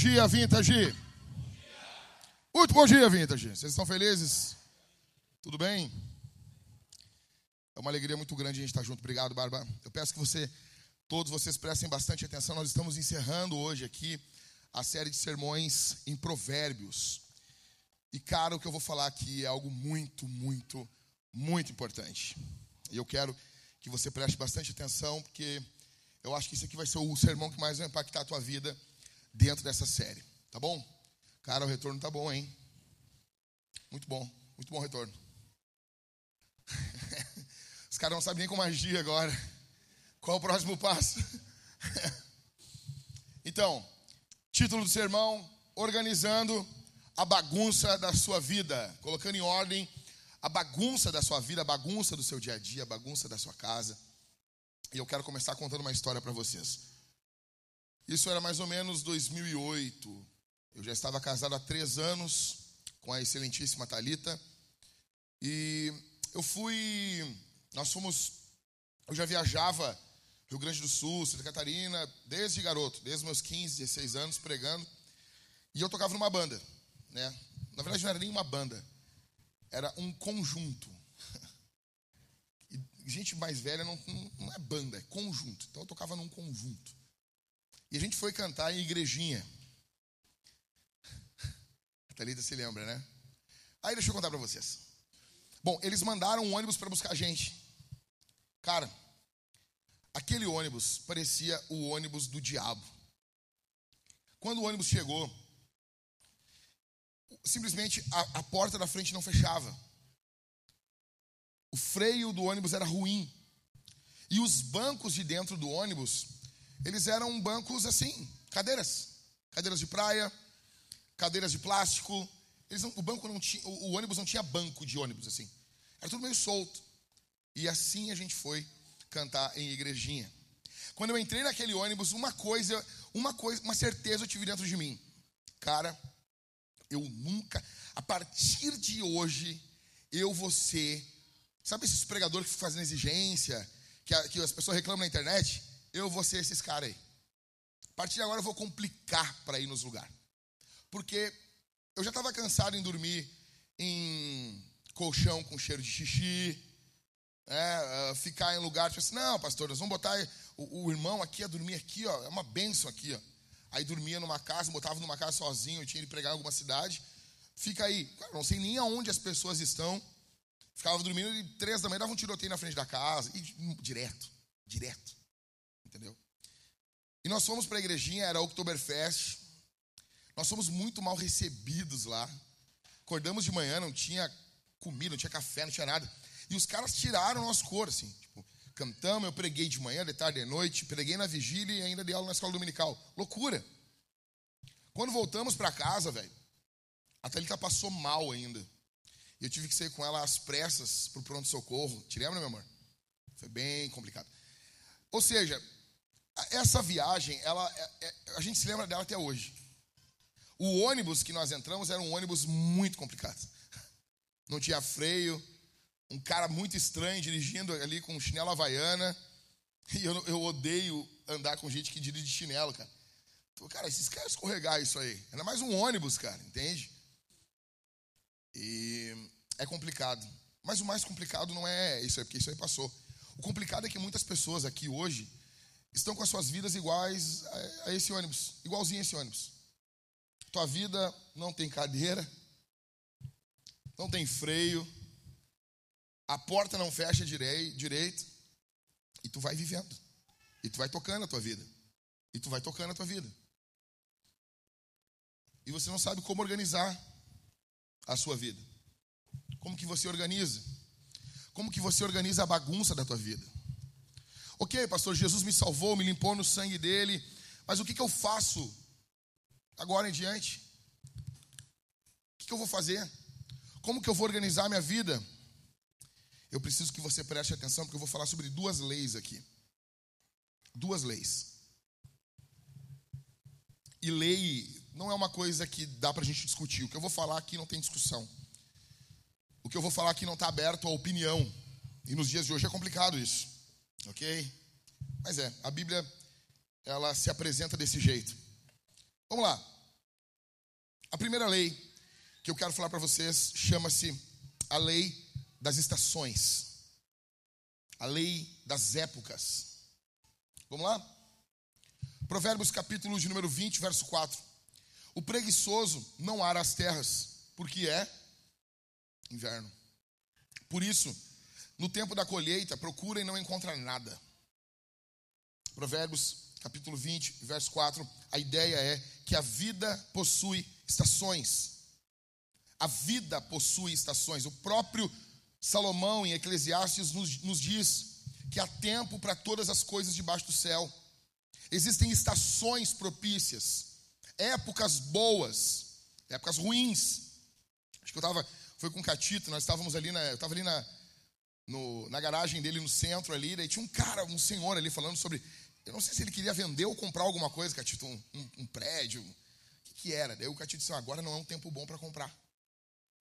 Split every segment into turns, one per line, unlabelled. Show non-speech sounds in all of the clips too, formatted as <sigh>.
Dia, Vintage. Muito bom dia, Vintage. Vocês estão felizes? Tudo bem? É uma alegria muito grande a gente estar junto. Obrigado, Barba. Eu peço que você, todos vocês prestem bastante atenção. Nós estamos encerrando hoje aqui a série de sermões em Provérbios. E, cara, o que eu vou falar aqui é algo muito, muito, muito importante. E eu quero que você preste bastante atenção, porque eu acho que isso aqui vai ser o sermão que mais vai impactar a tua vida dentro dessa série. Tá bom? Cara, o retorno tá bom, hein? Muito bom. Muito bom retorno. <laughs> Os caras não sabem nem como agir agora. Qual o próximo passo? <laughs> então, título do sermão: Organizando a bagunça da sua vida. Colocando em ordem a bagunça da sua vida, a bagunça do seu dia a dia, a bagunça da sua casa. E eu quero começar contando uma história para vocês. Isso era mais ou menos 2008. Eu já estava casado há três anos com a excelentíssima Talita e eu fui. Nós fomos. Eu já viajava Rio Grande do Sul, Santa Catarina, desde garoto, desde meus 15, 16 anos, pregando. E eu tocava numa banda, né? Na verdade, não era nem uma banda, era um conjunto. <laughs> E gente mais velha não, não é banda, é conjunto. Então eu tocava num conjunto. E a gente foi cantar em igrejinha. A Thalita se lembra, né? Aí deixa eu contar para vocês. Bom, eles mandaram um ônibus para buscar a gente. Cara, aquele ônibus parecia o ônibus do diabo. Quando o ônibus chegou, simplesmente a, a porta da frente não fechava. O freio do ônibus era ruim. E os bancos de dentro do ônibus eles eram bancos assim, cadeiras, cadeiras de praia, cadeiras de plástico. Eles não, o banco não tinha, o, o ônibus não tinha banco de ônibus assim. Era tudo meio solto. E assim a gente foi cantar em igrejinha. Quando eu entrei naquele ônibus, uma coisa, uma coisa, uma certeza eu tive dentro de mim. Cara, eu nunca, a partir de hoje, eu vou ser, sabe esses pregadores que fazem exigência, que, a, que as pessoas reclamam na internet? Eu vou ser esses caras aí. A partir de agora eu vou complicar para ir nos lugares. Porque eu já estava cansado em dormir em colchão com cheiro de xixi, é, ficar em lugar tipo assim, não, pastor, nós vamos botar o, o, irmão aqui a dormir aqui, ó, é uma benção aqui, ó. Aí dormia numa casa, botava numa casa sozinho, eu tinha que pregar em alguma cidade. Fica aí, cara, não sei nem aonde as pessoas estão. Ficava dormindo e três da manhã dava um tiroteio na frente da casa, e direto, direto. Entendeu? E nós fomos para a igrejinha, era Oktoberfest. Nós fomos muito mal recebidos lá. Acordamos de manhã, não tinha comida, não tinha café, não tinha nada. E os caras tiraram o nosso cor, assim. Tipo, cantamos, eu preguei de manhã, de tarde, de noite, preguei na vigília e ainda dei aula na escola dominical. Loucura. Quando voltamos para casa, velho, a Thalita passou mal ainda. E eu tive que sair com ela às pressas pro pronto-socorro. Te lembra, meu amor? Foi bem complicado. Ou seja, essa viagem, ela, é, é, a gente se lembra dela até hoje. O ônibus que nós entramos era um ônibus muito complicado. Não tinha freio, um cara muito estranho dirigindo ali com chinelo havaiana. E eu, eu odeio andar com gente que dirige chinelo, cara. Então, cara, esses caras escorregar isso aí. Ainda mais um ônibus, cara, entende? E é complicado. Mas o mais complicado não é isso aí, porque isso aí passou. O complicado é que muitas pessoas aqui hoje estão com as suas vidas iguais a, esse ônibus, igualzinho a esse ônibus. Tua vida não tem cadeira, não tem freio, a porta não fecha direito, e tu vai vivendo, e tu vai tocando a tua vida, e tu vai tocando a tua vida. E você não sabe como organizar a sua vida. Como que você organiza? Como que você organiza a bagunça da tua vida? Ok, pastor, Jesus me salvou, me limpou no sangue dele, mas o que, que eu faço agora em diante? O que, que eu vou fazer? Como que eu vou organizar minha vida? Eu preciso que você preste atenção, porque eu vou falar sobre duas leis aqui. Duas leis. E lei não é uma coisa que dá para a gente discutir. O que eu vou falar aqui não tem discussão. O que eu vou falar aqui não está aberto à opinião. E nos dias de hoje é complicado isso. Ok? Mas é, a Bíblia, ela se apresenta desse jeito. Vamos lá. A primeira lei que eu quero falar para vocês chama-se a lei das estações. A lei das épocas. Vamos lá? Provérbios capítulo de número 20, verso 4. O preguiçoso não ara as terras, porque é inverno. Por isso, no tempo da colheita, procura e não encontra nada. Provérbios capítulo 20, verso 4, a ideia é que a vida possui estações. A vida possui estações. O próprio Salomão, em Eclesiastes, nos, nos diz que há tempo para todas as coisas debaixo do céu. Existem estações propícias, épocas boas, épocas ruins. Acho que eu estava, foi com o Catito, nós estávamos ali na, eu estava ali na, no, na garagem dele no centro ali, daí tinha um cara, um senhor ali falando sobre eu não sei se ele queria vender ou comprar alguma coisa, Catito, um, um, um prédio. O que, que era? Daí o Catito disse: agora não é um tempo bom para comprar.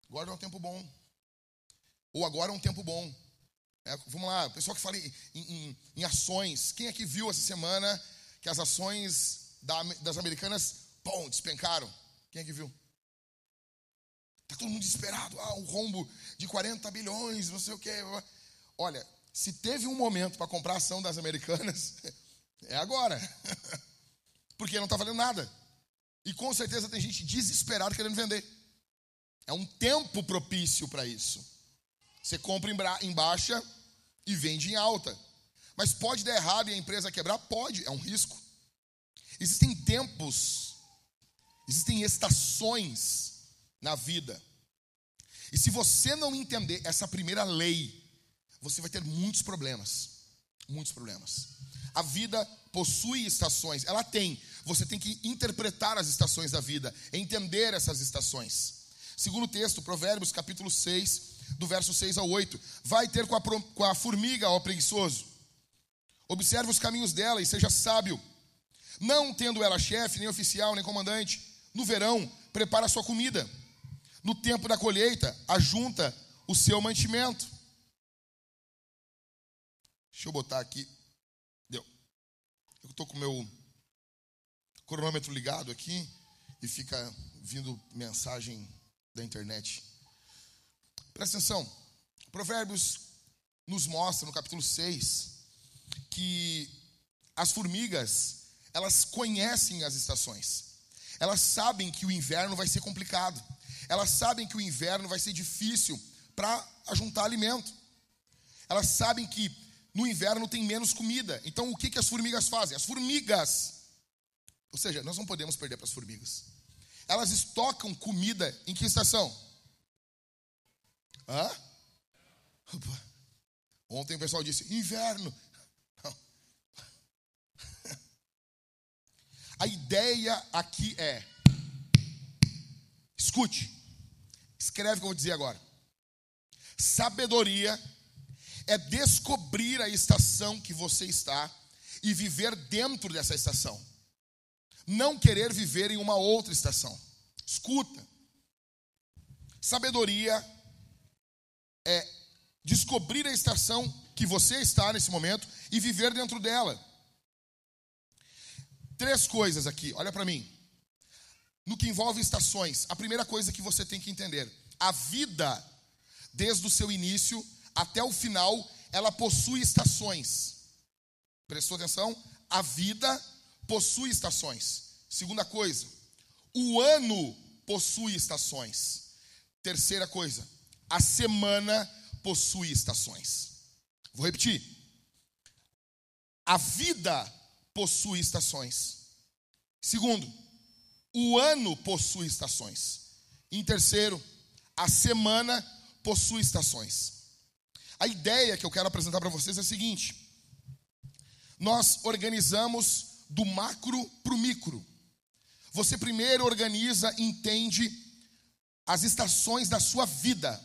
Agora não é um tempo bom. Ou agora é um tempo bom. É, vamos lá, pessoal que fala em, em, em, ações. Quem é que viu essa semana que as ações da, das americanas, pum, despencaram? Quem é que viu? Está todo mundo desesperado. Ah, um rombo de 40 bilhões, não sei o quê. Olha, se teve um momento para comprar ação das americanas, <laughs> É agora. <laughs> Porque não está valendo nada. E com certeza tem gente desesperada querendo vender. É um tempo propício para isso. Você compra em baixa e vende em alta. Mas pode dar errado e a empresa quebrar? Pode, é um risco. Existem tempos, existem estações na vida. E se você não entender essa primeira lei, você vai ter muitos problemas. Muitos problemas. A vida possui estações, ela tem. Você tem que interpretar as estações da vida, entender essas estações. Segundo texto, Provérbios capítulo 6, do verso 6 ao 8. Vai ter com a, com a formiga, ó preguiçoso. Observe os caminhos dela e seja sábio. Não tendo ela chefe, nem oficial, nem comandante. No verão, prepara sua comida. No tempo da colheita, ajunta o seu mantimento. Deixa eu botar aqui eu estou com o meu cronômetro ligado aqui e fica vindo mensagem da internet. Presta atenção. Provérbios nos mostra no capítulo 6 que as formigas, elas conhecem as estações. Elas sabem que o inverno vai ser complicado. Elas sabem que o inverno vai ser difícil para ajuntar alimento. Elas sabem que no inverno tem menos comida. Então o que, que as formigas fazem? As formigas, ou seja, nós não podemos perder para as formigas. Elas estocam comida em que estação? Hã? Opa. Ontem o pessoal disse: inverno. <laughs> A ideia aqui é: escute, escreve o que eu vou dizer agora. Sabedoria é descobrir a estação que você está e viver dentro dessa estação. Não querer viver em uma outra estação. Escuta. Sabedoria é descobrir a estação que você está nesse momento e viver dentro dela. Três coisas aqui, olha para mim. No que envolve estações, a primeira coisa que você tem que entender: a vida, desde o seu início, até o final, ela possui estações. Prestou atenção? A vida possui estações. Segunda coisa, o ano possui estações. Terceira coisa, a semana possui estações. Vou repetir. A vida possui estações. Segundo, o ano possui estações. Em terceiro, a semana possui estações. A ideia que eu quero apresentar para vocês é a seguinte: nós organizamos do macro para o micro. Você primeiro organiza, entende as estações da sua vida.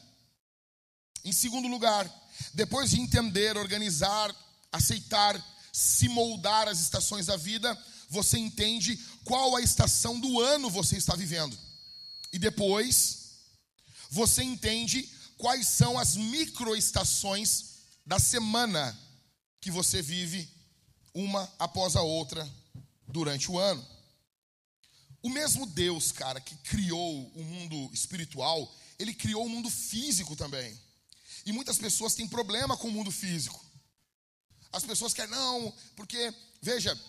Em segundo lugar, depois de entender, organizar, aceitar, se moldar as estações da vida, você entende qual a estação do ano você está vivendo. E depois, você entende quais são as microestações da semana que você vive uma após a outra durante o ano. O mesmo Deus, cara, que criou o mundo espiritual, ele criou o mundo físico também. E muitas pessoas têm problema com o mundo físico. As pessoas querem, não, porque, veja,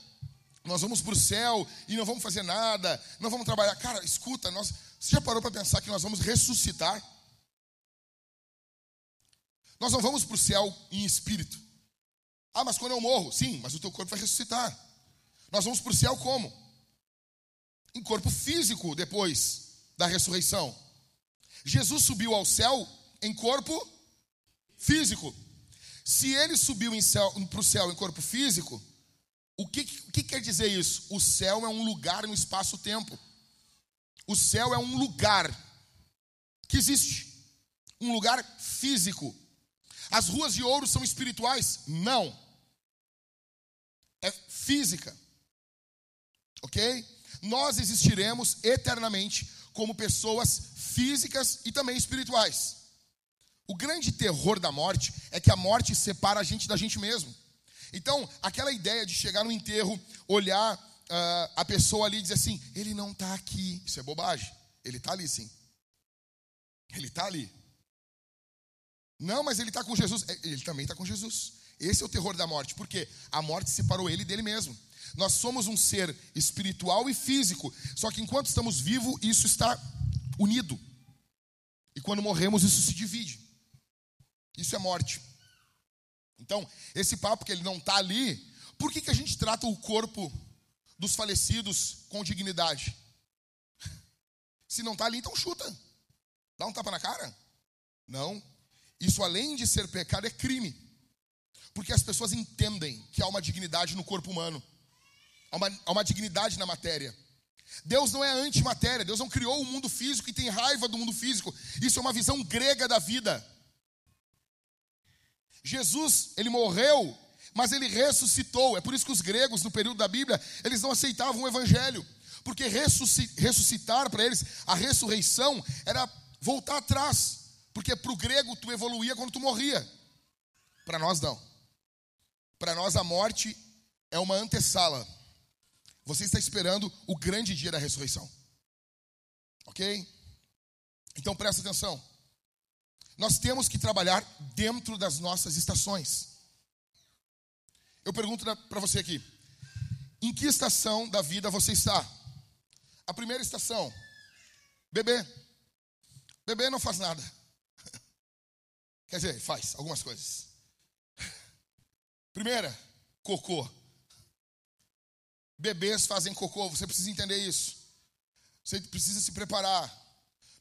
nós vamos para o céu e não vamos fazer nada, não vamos trabalhar. Cara, escuta, nós, você já parou para pensar que nós vamos ressuscitar? Nós não vamos para o céu em espírito. Ah, mas quando eu morro? Sim, mas o teu corpo vai ressuscitar. Nós vamos para o céu como? Em corpo físico depois da ressurreição. Jesus subiu ao céu em corpo físico. Se ele subiu para o céu em corpo físico, o que, que quer dizer isso? O céu é um lugar no espaço-tempo. O céu é um lugar que existe, um lugar físico. As ruas de ouro são espirituais? Não. É física. Ok? Nós existiremos eternamente como pessoas físicas e também espirituais. O grande terror da morte é que a morte separa a gente da gente mesmo. Então, aquela ideia de chegar no enterro, olhar uh, a pessoa ali e dizer assim: ele não está aqui. Isso é bobagem. Ele está ali sim. Ele está ali. Não, mas ele está com Jesus. É, ele também está com Jesus. Esse é o terror da morte, porque a morte separou ele dele mesmo. Nós somos um ser espiritual e físico, só que enquanto estamos vivos, isso está unido. E quando morremos, isso se divide. Isso é morte. Então, esse papo que ele não está ali, por que, que a gente trata o corpo dos falecidos com dignidade? Se não está ali, então chuta. Dá um tapa na cara? Não. Isso, além de ser pecado, é crime. Porque as pessoas entendem que há uma dignidade no corpo humano, há uma, há uma dignidade na matéria. Deus não é antimatéria, Deus não criou o mundo físico e tem raiva do mundo físico. Isso é uma visão grega da vida. Jesus, ele morreu, mas ele ressuscitou. É por isso que os gregos, no período da Bíblia, eles não aceitavam o evangelho. Porque ressuscitar para eles, a ressurreição, era voltar atrás. Porque para o grego tu evoluía quando tu morria. Para nós não. Para nós a morte é uma antessala. Você está esperando o grande dia da ressurreição. Ok? Então presta atenção. Nós temos que trabalhar dentro das nossas estações. Eu pergunto para você aqui: em que estação da vida você está? A primeira estação, bebê. Bebê não faz nada. <laughs> Quer dizer, faz algumas coisas. Primeira, cocô. Bebês fazem cocô, você precisa entender isso. Você precisa se preparar.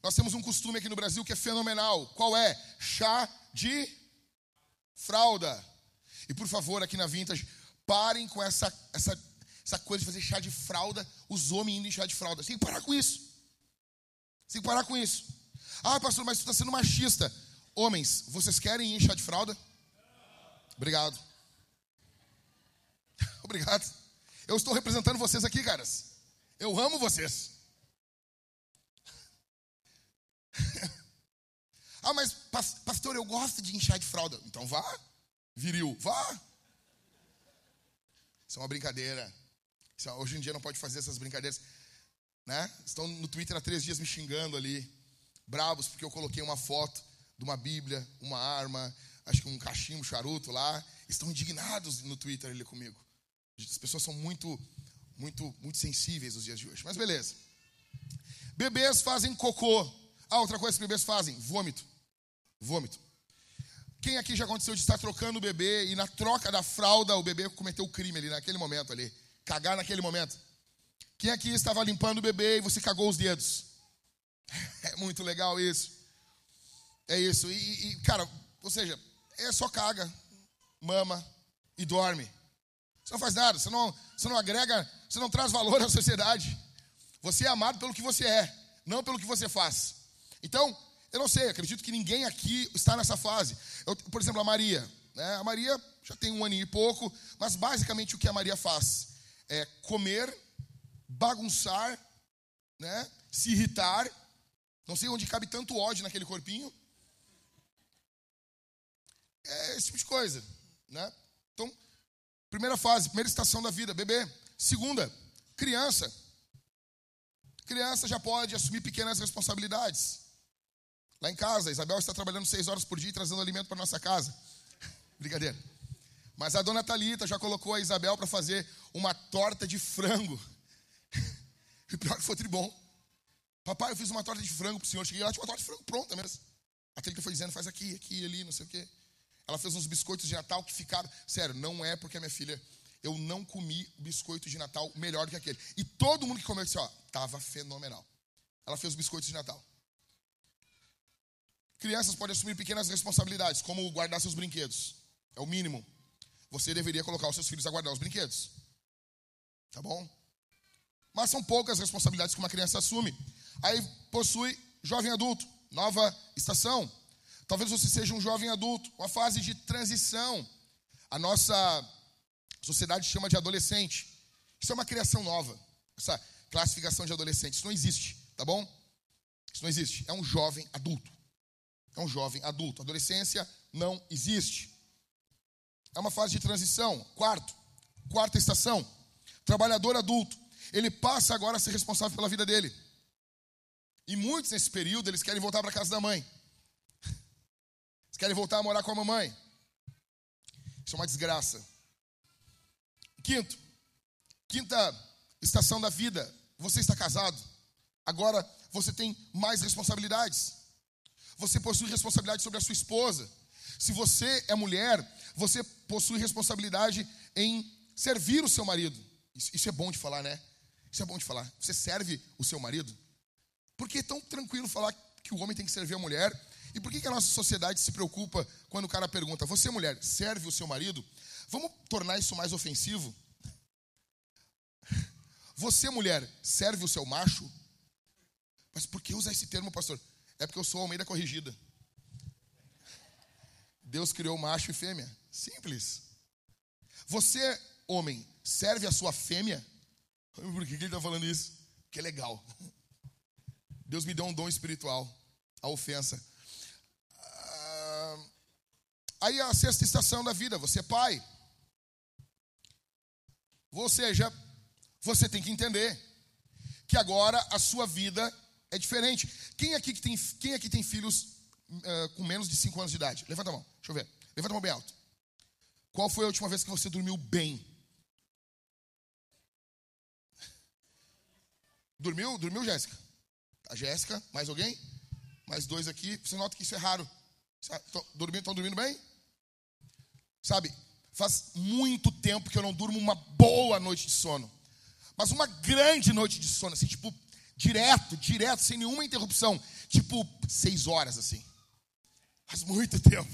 Nós temos um costume aqui no Brasil que é fenomenal. Qual é? Chá de fralda. E por favor, aqui na Vintage, parem com essa, essa, essa coisa de fazer chá de fralda, os homens indo em chá de fralda. Você tem que parar com isso. Você tem que parar com isso. Ah, pastor, mas você está sendo machista. Homens, vocês querem ir em chá de fralda? Obrigado. <laughs> Obrigado. Eu estou representando vocês aqui, caras. Eu amo vocês. Ah, mas pastor, eu gosto de inchar de fralda. Então vá, viril, vá. Isso é uma brincadeira. É, hoje em dia não pode fazer essas brincadeiras. Né? Estão no Twitter há três dias me xingando ali, bravos, porque eu coloquei uma foto de uma Bíblia, uma arma, acho que um cachimbo, um charuto lá. Estão indignados no Twitter ali comigo. As pessoas são muito, muito, muito sensíveis nos dias de hoje. Mas beleza. Bebês fazem cocô. Ah, outra coisa que bebês fazem: vômito. Vômito. Quem aqui já aconteceu de estar trocando o bebê e na troca da fralda o bebê cometeu o crime ali naquele momento ali? Cagar naquele momento. Quem aqui estava limpando o bebê e você cagou os dedos? <laughs> É muito legal isso. É isso. E, e cara, ou seja, é só caga, mama e dorme. Você não faz nada, você não, você não agrega, você não traz valor <laughs> à sociedade. Você é amado pelo que você é, não pelo que você faz. Então, eu não sei, acredito que ninguém aqui está nessa fase. Eu, por exemplo, a Maria. Né? A Maria já tem um aninho e pouco, mas basicamente o que a Maria faz é comer, bagunçar, né? se irritar. Não sei onde cabe tanto ódio naquele corpinho. É esse tipo de coisa. Né? Então, Primeira fase, primeira estação da vida, bebê. Segunda, criança. Criança já pode assumir pequenas responsabilidades. Lá em casa, Isabel está trabalhando seis horas por dia trazendo alimento para nossa casa. <laughs> Brincadeira. Mas a dona Talita já colocou a Isabel para fazer uma torta de frango. <laughs> E pior que foi tribom. Papai, eu fiz uma torta de frango para o senhor. Cheguei lá, tinha uma torta de frango pronta mesmo. A Talita foi dizendo, faz aqui, aqui, ali, não sei o quê. Ela fez uns biscoitos de Natal que ficaram. Sério, não é porque a minha filha. Eu não comi biscoito de Natal melhor do que aquele. E todo mundo que comeu disse: ó, tava fenomenal. Ela fez os biscoitos de Natal. Crianças podem assumir pequenas responsabilidades, como guardar seus brinquedos. É o mínimo. Você deveria colocar os seus filhos a guardar os brinquedos. Tá bom? Mas são poucas responsabilidades que uma criança assume. Aí possui jovem adulto, nova estação. Talvez você seja um jovem adulto, uma fase de transição. A nossa sociedade chama de adolescente. Isso é uma criação nova. Essa classificação de adolescente. Isso não existe, tá bom? Isso não existe. É um jovem adulto. É um jovem adulto. Adolescência não existe. É uma fase de transição. Quarto, quarta estação. Trabalhador adulto. Ele passa agora a ser responsável pela vida dele. E muitos nesse período, eles querem voltar para casa da mãe. <laughs> Eles querem voltar a morar com a mamãe. Isso é uma desgraça. Quinto, quinta estação da vida. Você está casado. Agora você tem mais responsabilidades. Você possui responsabilidade sobre a sua esposa. Se você é mulher, você possui responsabilidade em servir o seu marido. Isso, isso, é bom de falar, né? Isso é bom de falar. Você serve o seu marido? Por que é tão tranquilo falar que o homem tem que servir a mulher? E por que, que a nossa sociedade se preocupa quando o cara pergunta: Você, mulher, serve o seu marido? Vamos tornar isso mais ofensivo? <laughs> Você, mulher, serve o seu macho? Mas por que usar esse termo, pastor? É porque eu sou Almeida corrigida. Deus criou macho e fêmea. Simples. Você, homem, serve a sua fêmea? Por que ele está falando isso? Que é legal. Deus me deu um dom espiritual. A ofensa. Ah, aí a sexta estação da vida, você é pai. Ou seja, você tem que entender que agora a sua vida é diferente. Quem aqui, que tem, quem aqui tem filhos uh, com menos de 5 anos de idade? Levanta a mão, deixa eu ver. Levanta a mão bem alto. Qual foi a última vez que você dormiu bem? Dormiu? Dormiu, Jéssica? A Jéssica, mais alguém? Mais dois aqui. Você nota que isso é raro. Estão dormindo, dormindo bem? Sabe, faz muito tempo que eu não durmo uma boa noite de sono. Mas uma grande noite de sono, assim, tipo, direto, direto, sem nenhuma interrupção. Tipo, seis horas, assim. Faz muito tempo.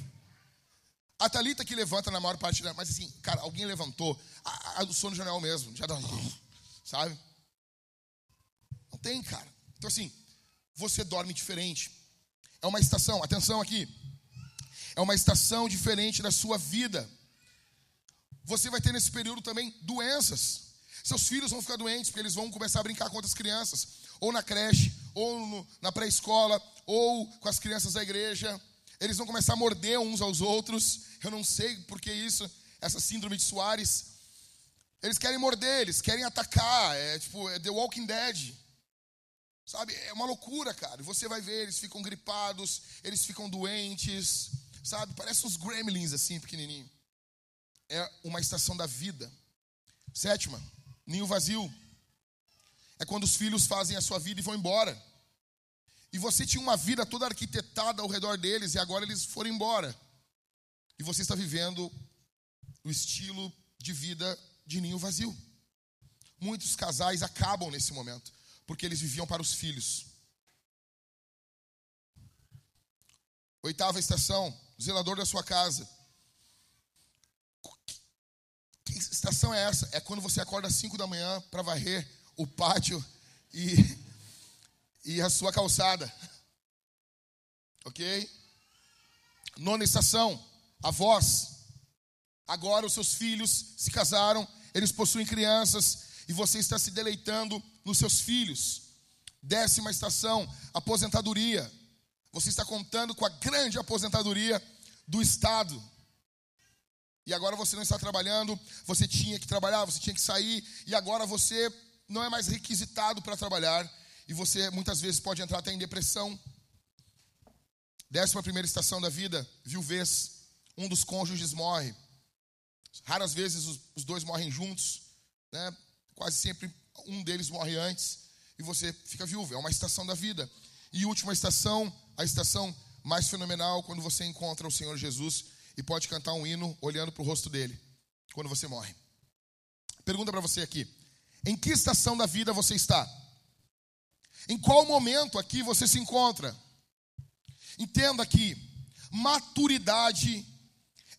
A Thalita que levanta na maior parte da. Mas assim, cara, alguém levantou. A, a do sono já não é o mesmo. Já dá. Sabe? Não tem, cara. Então, assim, você dorme diferente. É uma estação, atenção aqui. É uma estação diferente da sua vida. Você vai ter nesse período também doenças. Seus filhos vão ficar doentes porque eles vão começar a brincar com outras crianças, ou na creche, ou no, na pré-escola, ou com as crianças da igreja. Eles vão começar a morder uns aos outros. Eu não sei por que isso, essa síndrome de Soares. Eles querem morder, eles querem atacar. É tipo, é The Walking Dead. Sabe? É uma loucura, cara. Você vai ver, eles ficam gripados, eles ficam doentes. Sabe? Parece uns gremlins assim, pequenininho. É uma estação da vida. Sétima, ninho vazio. É quando os filhos fazem a sua vida e vão embora. E você tinha uma vida toda arquitetada ao redor deles e agora eles foram embora. E você está vivendo o estilo de vida de ninho vazio. Muitos casais acabam nesse momento, porque eles viviam para os filhos. Oitava estação, zelador da sua casa. Que estação é essa? É quando você acorda às 5 da manhã para varrer o pátio e, e a sua calçada. Ok? Nona estação, avós. Agora os seus filhos se casaram, eles possuem crianças e você está se deleitando nos seus filhos. Décima estação, aposentadoria. Você está contando com a grande aposentadoria do Estado. E agora você não está trabalhando, você tinha que trabalhar, você tinha que sair, e agora você não é mais requisitado para trabalhar, e você muitas vezes pode entrar até em depressão. Décima primeira estação da vida, viuvez. Um dos cônjuges morre. Raras vezes os, dois morrem juntos, né? Quase sempre um deles morre antes e você fica viúvo. É uma estação da vida. E última estação, a estação mais fenomenal, quando você encontra o Senhor Jesus e pode cantar um hino olhando para o rosto dele, quando você morre. Pergunta para você aqui: em que estação da vida você está? Em qual momento aqui você se encontra? Entenda que maturidade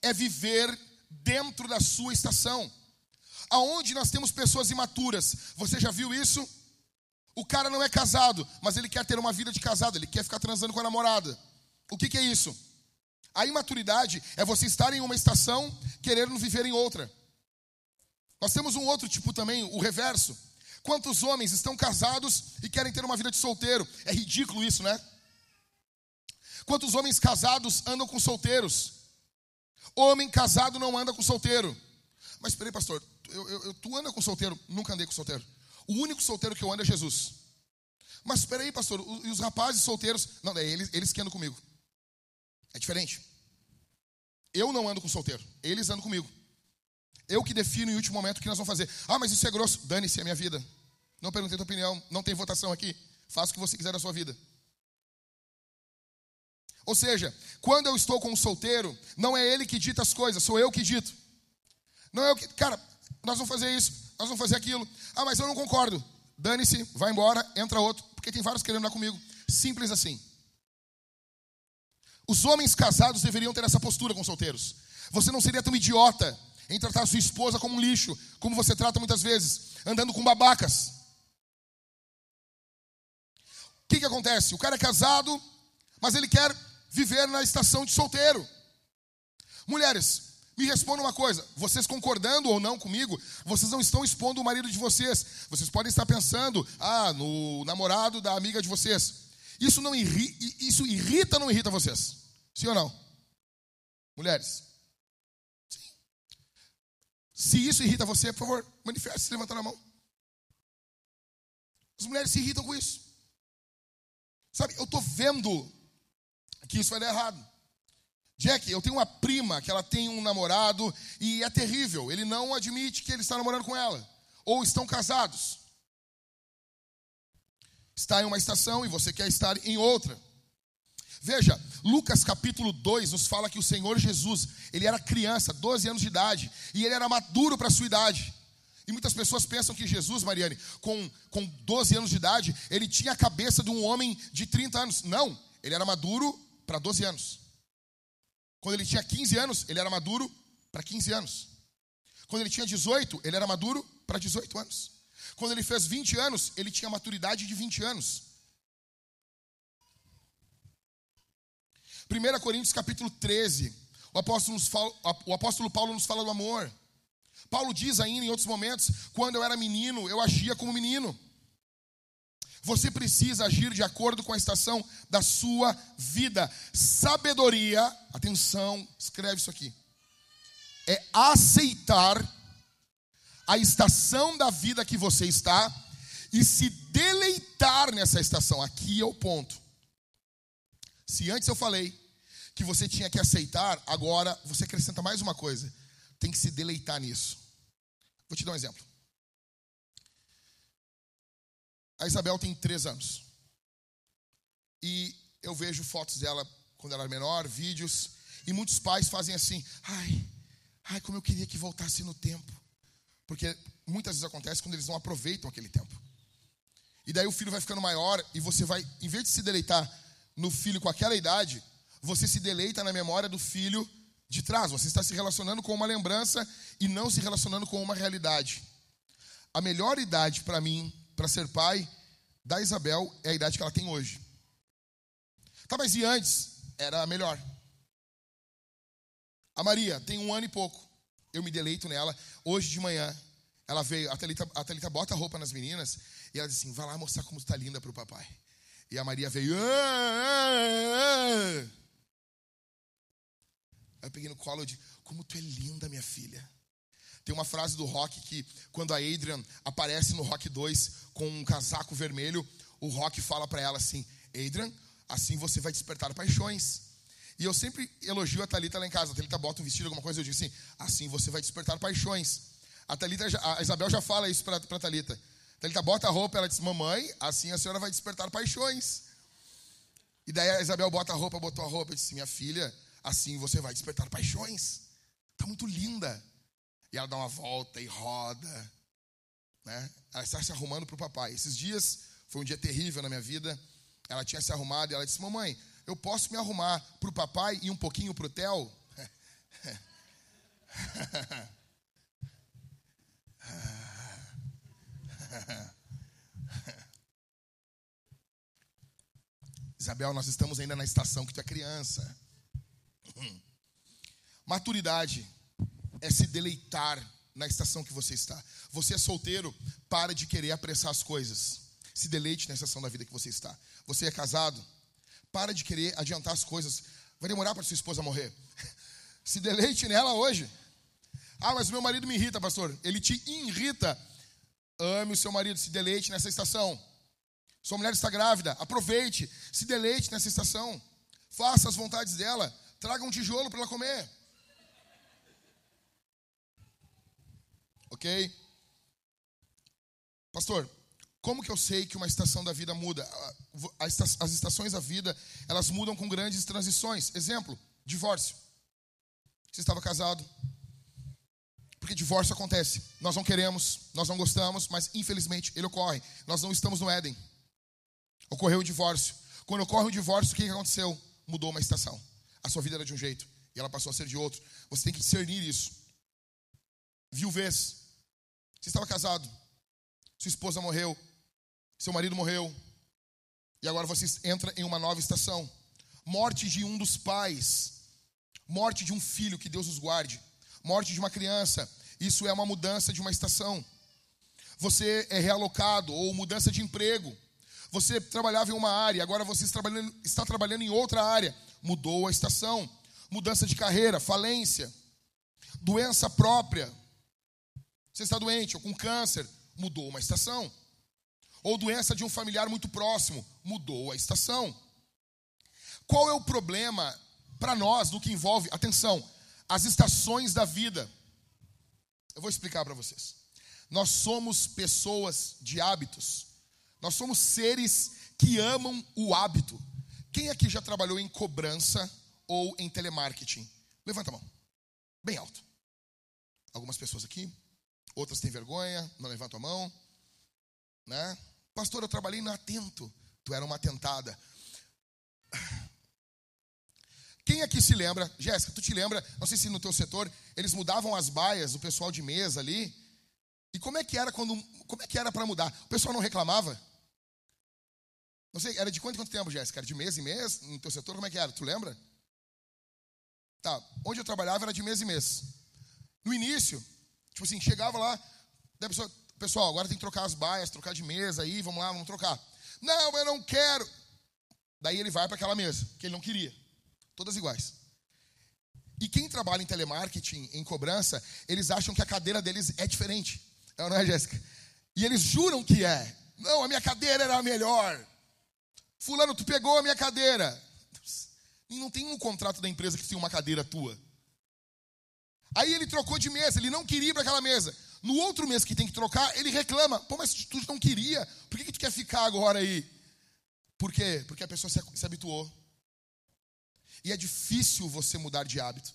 é viver dentro da sua estação. Aonde nós temos pessoas imaturas, você já viu isso? O cara não é casado, mas ele quer ter uma vida de casado, ele quer ficar transando com a namorada. O que, que é isso? A imaturidade é você estar em uma estação querendo viver em outra. Nós temos um outro tipo também, o reverso. Quantos homens estão casados e querem ter uma vida de solteiro? É ridículo isso, né? Quantos homens casados andam com solteiros? Homem casado não anda com solteiro. Mas peraí, pastor, eu, eu, tu anda com solteiro? Nunca andei com solteiro. O único solteiro que eu ando é Jesus. Mas peraí, pastor, e os rapazes solteiros? Não, é eles, eles que andam comigo. É diferente. Eu não ando com solteiro, eles andam comigo. Eu que defino em último momento o que nós vamos fazer. Ah, mas isso é grosso. Dane-se a minha vida. Não perguntei tua opinião, não tem votação aqui. Faça o que você quiser da sua vida. Ou seja, quando eu estou com um solteiro, não é ele que dita as coisas, sou eu que dito. Não é o que, cara, nós vamos fazer isso, nós vamos fazer aquilo. Ah, mas eu não concordo. Dane-se, vai embora, entra outro, porque tem vários querendo andar comigo. Simples assim. Os homens casados deveriam ter essa postura com solteiros. Você não seria tão idiota em tratar sua esposa como um lixo, como você trata muitas vezes, andando com babacas. O que, que acontece? O cara é casado, mas ele quer viver na estação de solteiro. Mulheres, me respondam uma coisa: vocês concordando ou não comigo, vocês não estão expondo o marido de vocês. Vocês podem estar pensando, ah, no namorado da amiga de vocês. Isso não irrita, isso irrita ou não irrita vocês? Sim ou não? Mulheres. Se isso irrita você, por favor, manifeste, se levantando a mão. As mulheres se irritam com isso. Sabe, eu estou vendo que isso vai dar errado. Jack, eu tenho uma prima que ela tem um namorado e é terrível. Ele não admite que ele está namorando com ela. Ou estão casados. Está em uma estação e você quer estar em outra. Veja, Lucas capítulo 2 nos fala que o Senhor Jesus, ele era criança, 12 anos de idade, e ele era maduro para a sua idade. E muitas pessoas pensam que Jesus, Mariane, com, com 12 anos de idade, ele tinha a cabeça de um homem de 30 anos. Não, ele era maduro para 12 anos. Quando ele tinha 15 anos, ele era maduro para 15 anos. Quando ele tinha 18, ele era maduro para 18 anos. Quando ele fez 20 anos, ele tinha maturidade de 20 anos. 1 Coríntios capítulo 13, o apóstolo, fala, o apóstolo Paulo nos fala do amor. Paulo diz ainda em outros momentos: quando eu era menino, eu agia como menino. Você precisa agir de acordo com a estação da sua vida. Sabedoria, atenção, escreve isso aqui. É aceitar a estação da vida que você está e se deleitar nessa estação. Aqui é o ponto. Se antes eu falei que você tinha que aceitar, agora você acrescenta mais uma coisa: tem que se deleitar nisso. Vou te dar um exemplo. A Isabel tem três anos. E eu vejo fotos dela quando ela era menor, vídeos, e muitos pais fazem assim: ai, ai, como eu queria que voltasse no tempo. Porque muitas vezes acontece quando eles não aproveitam aquele tempo. E daí o filho vai ficando maior e você vai, em vez de se deleitar no filho com aquela idade, você se deleita na memória do filho de trás. Você está se relacionando com uma lembrança e não se relacionando com uma realidade. A melhor idade para mim para ser pai da Isabel é a idade que ela tem hoje. Tá, mas e antes? Era a melhor. A Maria tem um ano e pouco. Eu me deleito nela. Hoje de manhã, ela veio, a Thalita, a Thalita bota a roupa nas meninas e ela diz assim: vai lá mostrar como está linda para o papai. E a Maria veio. Ah, ah, ah. Aí eu peguei no colo e disse: Como tu é linda, minha filha. Tem uma frase do rock que, quando a Adrian aparece no Rock 2 com um casaco vermelho, o Rock fala para ela assim: Adrian, assim você vai despertar paixões. E eu sempre elogio a Talita lá em casa. A Talita bota um vestido, alguma coisa, eu digo assim: assim você vai despertar paixões. A, Thalita, a Isabel já fala isso para a Talita. Talita bota a roupa, ela diz: Mamãe, assim a senhora vai despertar paixões. E daí a Isabel bota a roupa, botou a roupa e disse: Minha filha, assim você vai despertar paixões. Está muito linda. E ela dá uma volta e roda. Né? Ela está se arrumando para o papai. Esses dias foi um dia terrível na minha vida. Ela tinha se arrumado e ela disse: Mamãe, eu posso me arrumar para o papai e um pouquinho para o Theo? <laughs> Isabel, nós estamos ainda na estação que tu é criança. Maturidade é se deleitar na estação que você está. Você é solteiro, para de querer apressar as coisas. Se deleite na estação da vida que você está. Você é casado, para de querer adiantar as coisas. Vai demorar para sua esposa morrer. <laughs> Se deleite nela hoje. Ah, mas meu marido me irrita, pastor. Ele te irrita. Ame o seu marido, se deleite nessa estação. Sua mulher está grávida, aproveite, se deleite nessa estação. Faça as vontades dela. Traga um tijolo para ela comer. Ok? Pastor, como que eu sei que uma estação da vida muda? As estações da vida, elas mudam com grandes transições. Exemplo, divórcio. Você estava casado. Porque divórcio acontece. Nós não queremos, nós não gostamos, mas infelizmente ele ocorre. Nós não estamos no Éden. Ocorreu o divórcio. Quando ocorre o divórcio, o que aconteceu? Mudou uma estação. A sua vida era de um jeito e ela passou a ser de outro. Você tem que discernir isso. Viuvez. Você estava casado. Sua esposa morreu. Seu marido morreu. E agora você entra em uma nova estação. Morte de um dos pais. Morte de um filho, que Deus os guarde. Morte de uma criança. Isso é uma mudança de uma estação. Você é realocado ou mudança de emprego. Você trabalhava em uma área, agora você está trabalhando, está trabalhando em outra área. Mudou a estação. Mudança de carreira, falência, doença própria. Você está doente ou com câncer, mudou uma estação. Ou doença de um familiar muito próximo, mudou a estação. Qual é o problema para nós no que envolve, atenção, as estações da vida? Eu vou explicar para vocês. Nós somos pessoas de hábitos. Nós somos seres que amam o hábito. Quem aqui já trabalhou em cobrança ou em telemarketing? Levanta a mão. Bem alto. Algumas pessoas aqui, outras têm vergonha, não levantam a mão, né? Pastor, eu trabalhei no atento. Tu era uma atentada. Quem aqui se lembra, Jéssica, tu te lembra, não sei se no teu setor, eles mudavam as baias, o pessoal de mesa ali. E como é que era quando, como é que era para mudar? O pessoal não reclamava? Não sei, era de quanto quanto tempo, Jéssica? Era de mês em mês? No teu setor, como é que era? Tu lembra? Tá, onde eu trabalhava era de mês em mês. No início, tipo assim, chegava lá, da pessoa, pessoal, agora tem que trocar as baias, trocar de mesa aí, vamos lá, vamos trocar. Não, eu não quero. Daí ele vai para aquela mesa, que ele não queria. Todas iguais. E quem trabalha em telemarketing, em cobrança, eles acham que a cadeira deles é diferente. É não é, Jéssica? E eles juram que é. Não, a minha cadeira era a melhor. Fulano, tu pegou a minha cadeira. E não tem um contrato da empresa que tem uma cadeira tua. Aí ele trocou de mesa, ele não queria ir para aquela mesa. No outro mês que tem que trocar, ele reclama. Pô, mas tu não queria, por que, que tu quer ficar agora aí? Por quê? Porque a pessoa se, se habituou. E é difícil você mudar de hábito.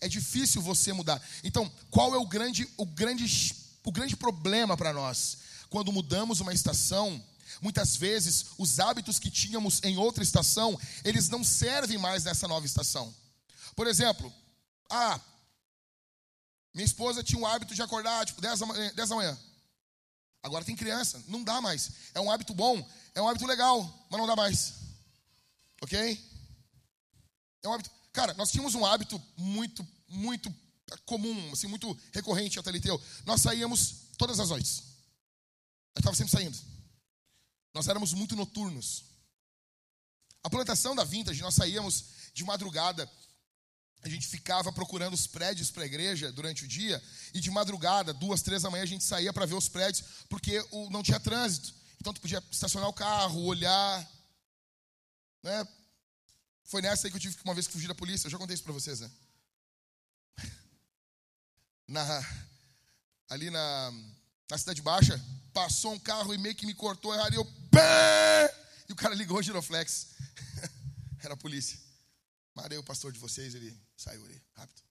É difícil você mudar. Então, qual é o grande, o grande, o grande problema para nós? Quando mudamos uma estação, Muitas vezes, os hábitos que tínhamos em outra estação, eles não servem mais nessa nova estação. Por exemplo, ah, minha esposa tinha o hábito de acordar tipo 10 da, manhã, 10 da manhã. Agora tem criança, não dá mais. É um hábito bom, é um hábito legal, mas não dá mais. Ok? É um hábito. Cara, nós tínhamos um hábito muito, muito comum, assim, muito recorrente até Liteu. Nós saíamos todas as noites. Eu estava sempre saindo. Nós éramos muito noturnos. A plantação da Vintage, nós saíamos de madrugada. A gente ficava procurando os prédios para a igreja durante o dia. E de madrugada, duas, três da manhã, a gente saía para ver os prédios, porque não tinha trânsito. Então tu podia estacionar o carro, olhar. Né? Foi nessa aí que eu tive uma vez que fugir da polícia. Eu já contei isso para vocês, né? <laughs> Na, ali na, na Cidade Baixa, passou um carro e meio que me cortou e eu. E o cara ligou o giroflex. <laughs> Era a polícia. Marei o pastor de vocês, ele saiu ali, rápido.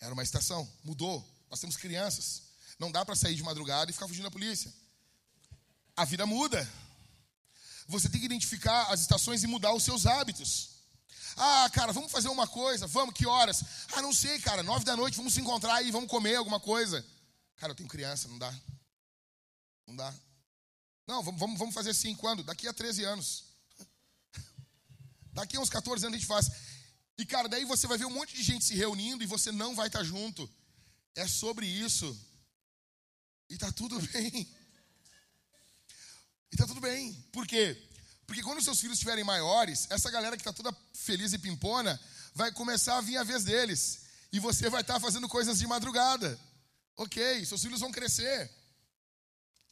Era uma estação, mudou. Nós temos crianças. Não dá para sair de madrugada e ficar fugindo da polícia. A vida muda. Você tem que identificar as estações e mudar os seus hábitos. Ah, cara, vamos fazer uma coisa, vamos, que horas? Ah, não sei, cara, nove da noite, vamos se encontrar aí, vamos comer alguma coisa. Cara, eu tenho criança, não dá. Não dá. Não, vamos, vamos, fazer assim, quando? Daqui a 13 anos. Daqui a uns 14 anos a gente faz. E, cara, daí você vai ver um monte de gente se reunindo e você não vai estar junto. É sobre isso. E tá tudo <laughs> bem. E tá tudo bem. Por quê? Porque quando seus filhos estiverem maiores, essa galera que está toda feliz e pimpona vai começar a vir a vez deles. E você vai estar fazendo coisas de madrugada. Ok, seus filhos vão crescer.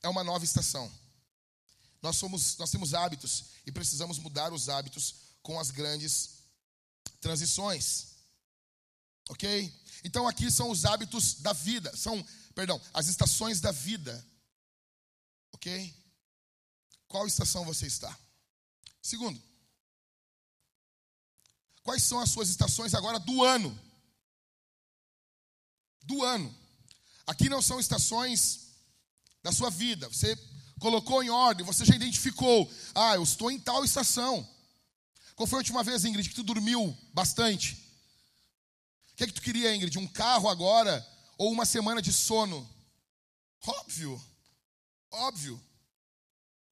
É uma nova estação. Nós, somos, nós temos hábitos e precisamos mudar os hábitos com as grandes transições. Ok? Então aqui são os hábitos da vida, são, perdão, as estações da vida. Ok? Qual estação você está? Segundo, quais são as suas estações agora do ano? Do ano. Aqui não são estações da sua vida. Você colocou em ordem, você já identificou. Ah, eu estou em tal estação. Qual foi a última vez, Ingrid, que tu dormiu bastante? O que é que tu queria, Ingrid? Um carro agora ou uma semana de sono? Óbvio. Óbvio.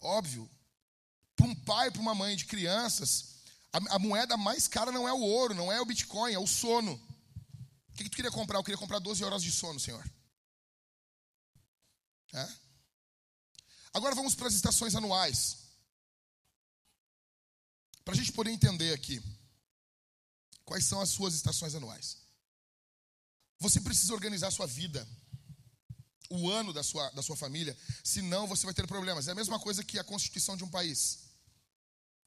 Óbvio. Para um pai, para uma mãe de crianças, a, a, moeda mais cara não é o ouro, não é o Bitcoin, é o sono. O que, que tu queria comprar? Eu queria comprar 12 horas de sono, Senhor. É? Agora vamos para as estações anuais. Para a gente poder entender aqui, quais são as suas estações anuais. Você precisa organizar a sua vida, o ano da sua, da sua família, senão você vai ter problemas. É a mesma coisa que a constituição de um país.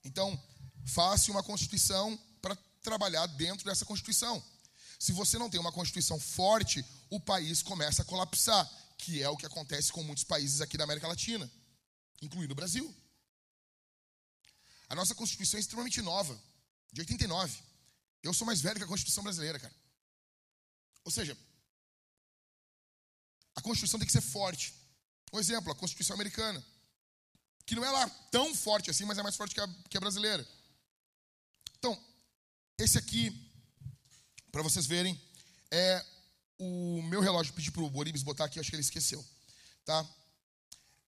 Então, faça uma constituição para trabalhar dentro dessa constituição. Se você não tem uma constituição forte, o país começa a colapsar, que é o que acontece com muitos países aqui da América Latina, incluindo o Brasil. A nossa Constituição é extremamente nova, de 89. Eu sou mais velho que a Constituição brasileira, cara. Ou seja, a Constituição tem que ser forte. Um exemplo, a Constituição americana, que não é lá tão forte assim, mas é mais forte que a, que a brasileira. Então, esse aqui, para vocês verem, é o meu relógio. Pedi para o Boribes botar aqui, acho que ele esqueceu. Tá?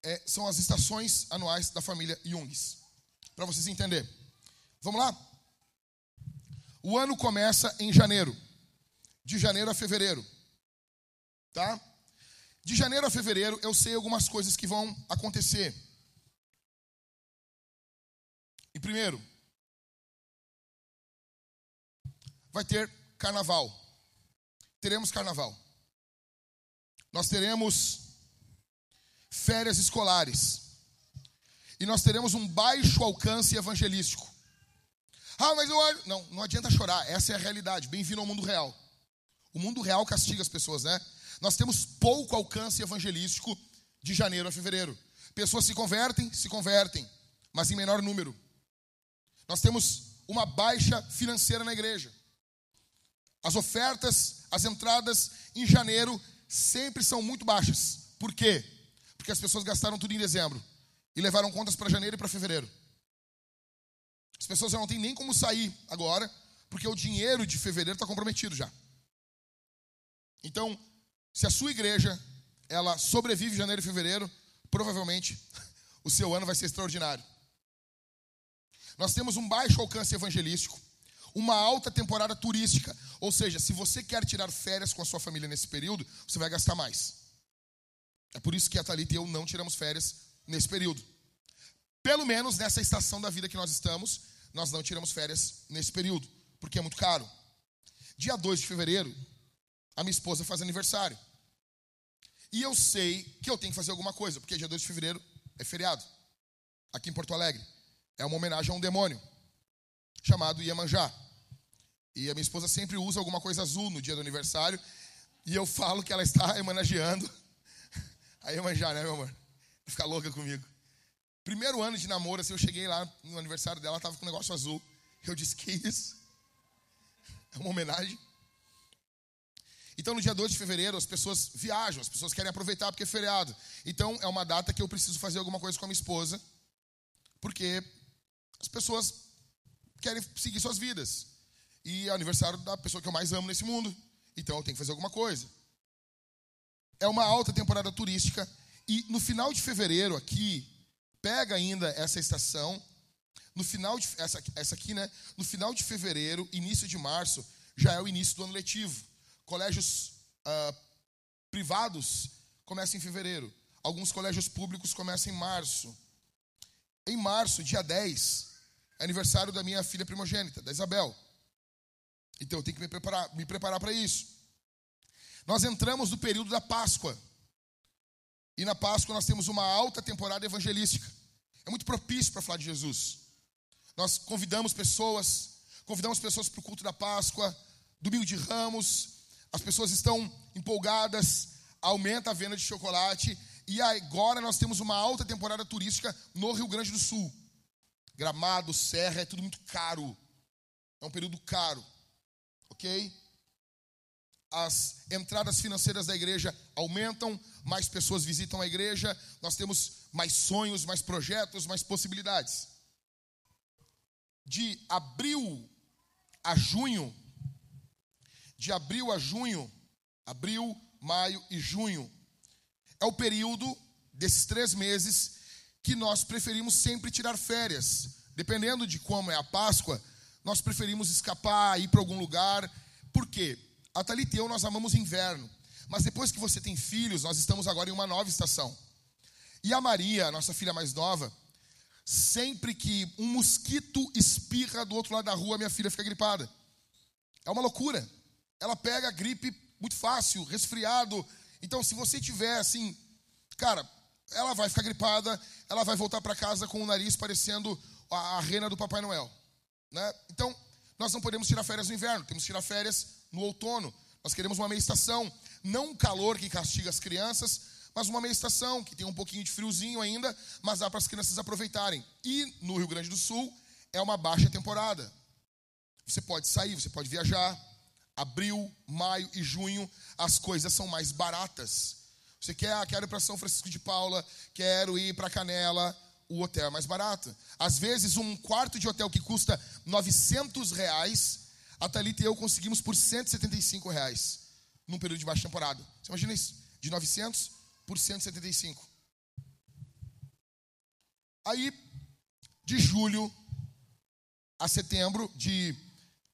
É, são as estações anuais da família Jungs para vocês entenderem. Vamos lá? O ano começa em janeiro. De janeiro a fevereiro. Tá? De janeiro a fevereiro eu sei algumas coisas que vão acontecer. E primeiro, vai ter carnaval. Teremos carnaval. Nós teremos férias escolares e nós teremos um baixo alcance evangelístico. Ah, mas eu. Não, não adianta chorar, essa é a realidade. Bem-vindo ao mundo real. O mundo real castiga as pessoas, né? Nós temos pouco alcance evangelístico de janeiro a fevereiro. Pessoas se convertem, se convertem, mas em menor número. Nós temos uma baixa financeira na igreja. As ofertas, as entradas em janeiro sempre são muito baixas. Por quê? Porque as pessoas gastaram tudo em dezembro e levaram contas para janeiro e para fevereiro. As pessoas já não têm nem como sair agora, porque o dinheiro de fevereiro está comprometido já. Então, se a sua igreja ela sobrevive janeiro e fevereiro, provavelmente <laughs> o seu ano vai ser extraordinário. Nós temos um baixo alcance evangelístico, uma alta temporada turística, ou seja, se você quer tirar férias com a sua família nesse período, você vai gastar mais. É por isso que a Thalita e eu não tiramos férias nesse período. Pelo menos nessa estação da vida que nós estamos, nós não tiramos férias nesse período, porque é muito caro. Dia 2 de fevereiro, a minha esposa faz aniversário. E eu sei que eu tenho que fazer alguma coisa, porque dia 2 de fevereiro é feriado. Aqui em Porto Alegre. É uma homenagem a um demônio chamado Iemanjá. E a minha esposa sempre usa alguma coisa azul no dia do aniversário. E eu falo que ela está <laughs> homenageando a Iemanjá, né, meu amor? Fica louca comigo. Primeiro ano de namoro, assim, eu cheguei lá no aniversário dela, ela tava com um negócio azul. Eu disse, que isso? É uma homenagem? Então, no dia 2 de fevereiro, as pessoas viajam, as pessoas querem aproveitar porque é feriado. Então, é uma data que eu preciso fazer alguma coisa com a minha esposa, porque as pessoas querem seguir suas vidas. E é aniversário da pessoa que eu mais amo nesse mundo. Então, eu tenho que fazer alguma coisa. É uma alta temporada turística. E no final de fevereiro, aqui, pega ainda essa estação. No final de essa, essa aqui, né? No final de fevereiro, início de março, já é o início do ano letivo. Colégios uh, privados começam em fevereiro. Alguns colégios públicos começam em março. Em março, dia 10, é aniversário da minha filha primogênita, da Isabel. Então eu tenho que me preparar para isso. Nós entramos no período da Páscoa. E na Páscoa nós temos uma alta temporada evangelística. É muito propício para falar de Jesus. Nós convidamos pessoas, convidamos pessoas para o culto da Páscoa, domingo de Ramos, as pessoas estão empolgadas, aumenta a venda de chocolate. E agora nós temos uma alta temporada turística no Rio Grande do Sul. Gramado, Serra, é tudo muito caro. É um período caro. Ok? As entradas financeiras da igreja aumentam, mais pessoas visitam a igreja, nós temos mais sonhos, mais projetos, mais possibilidades. De abril a junho, de abril a junho, abril, maio e junho, é o período desses três meses que nós preferimos sempre tirar férias. Dependendo de como é a Páscoa, nós preferimos escapar, ir para algum lugar. Por quê? A Thalita e eu, nós amamos inverno. Mas depois que você tem filhos, nós estamos agora em uma nova estação. E a Maria, nossa filha mais nova, sempre que um mosquito espirra do outro lado da rua, minha filha fica gripada. É uma loucura ela pega gripe muito fácil, resfriado. Então, se você tiver assim, cara, ela vai ficar gripada, ela vai voltar para casa com o nariz parecendo a, a rena do Papai Noel. Né? Então, nós não podemos tirar férias no inverno, temos que tirar férias no outono. Nós queremos uma meia estação, não um calor que castiga as crianças, mas uma meia estação que tem um pouquinho de friozinho ainda, mas dá para as crianças aproveitarem. E no Rio Grande do Sul é uma baixa temporada. Você pode sair, você pode viajar, abril, maio e junho, as coisas são mais baratas. Você quer, ah, quero ir para São Francisco de Paula, quero ir para Canela, o hotel é mais barato. Às vezes, um quarto de hotel que custa 900 reais, a Thalita e eu conseguimos por 175 reais, num período de baixa temporada. Você imagina isso? De 900 por 175. Aí, de julho a setembro, de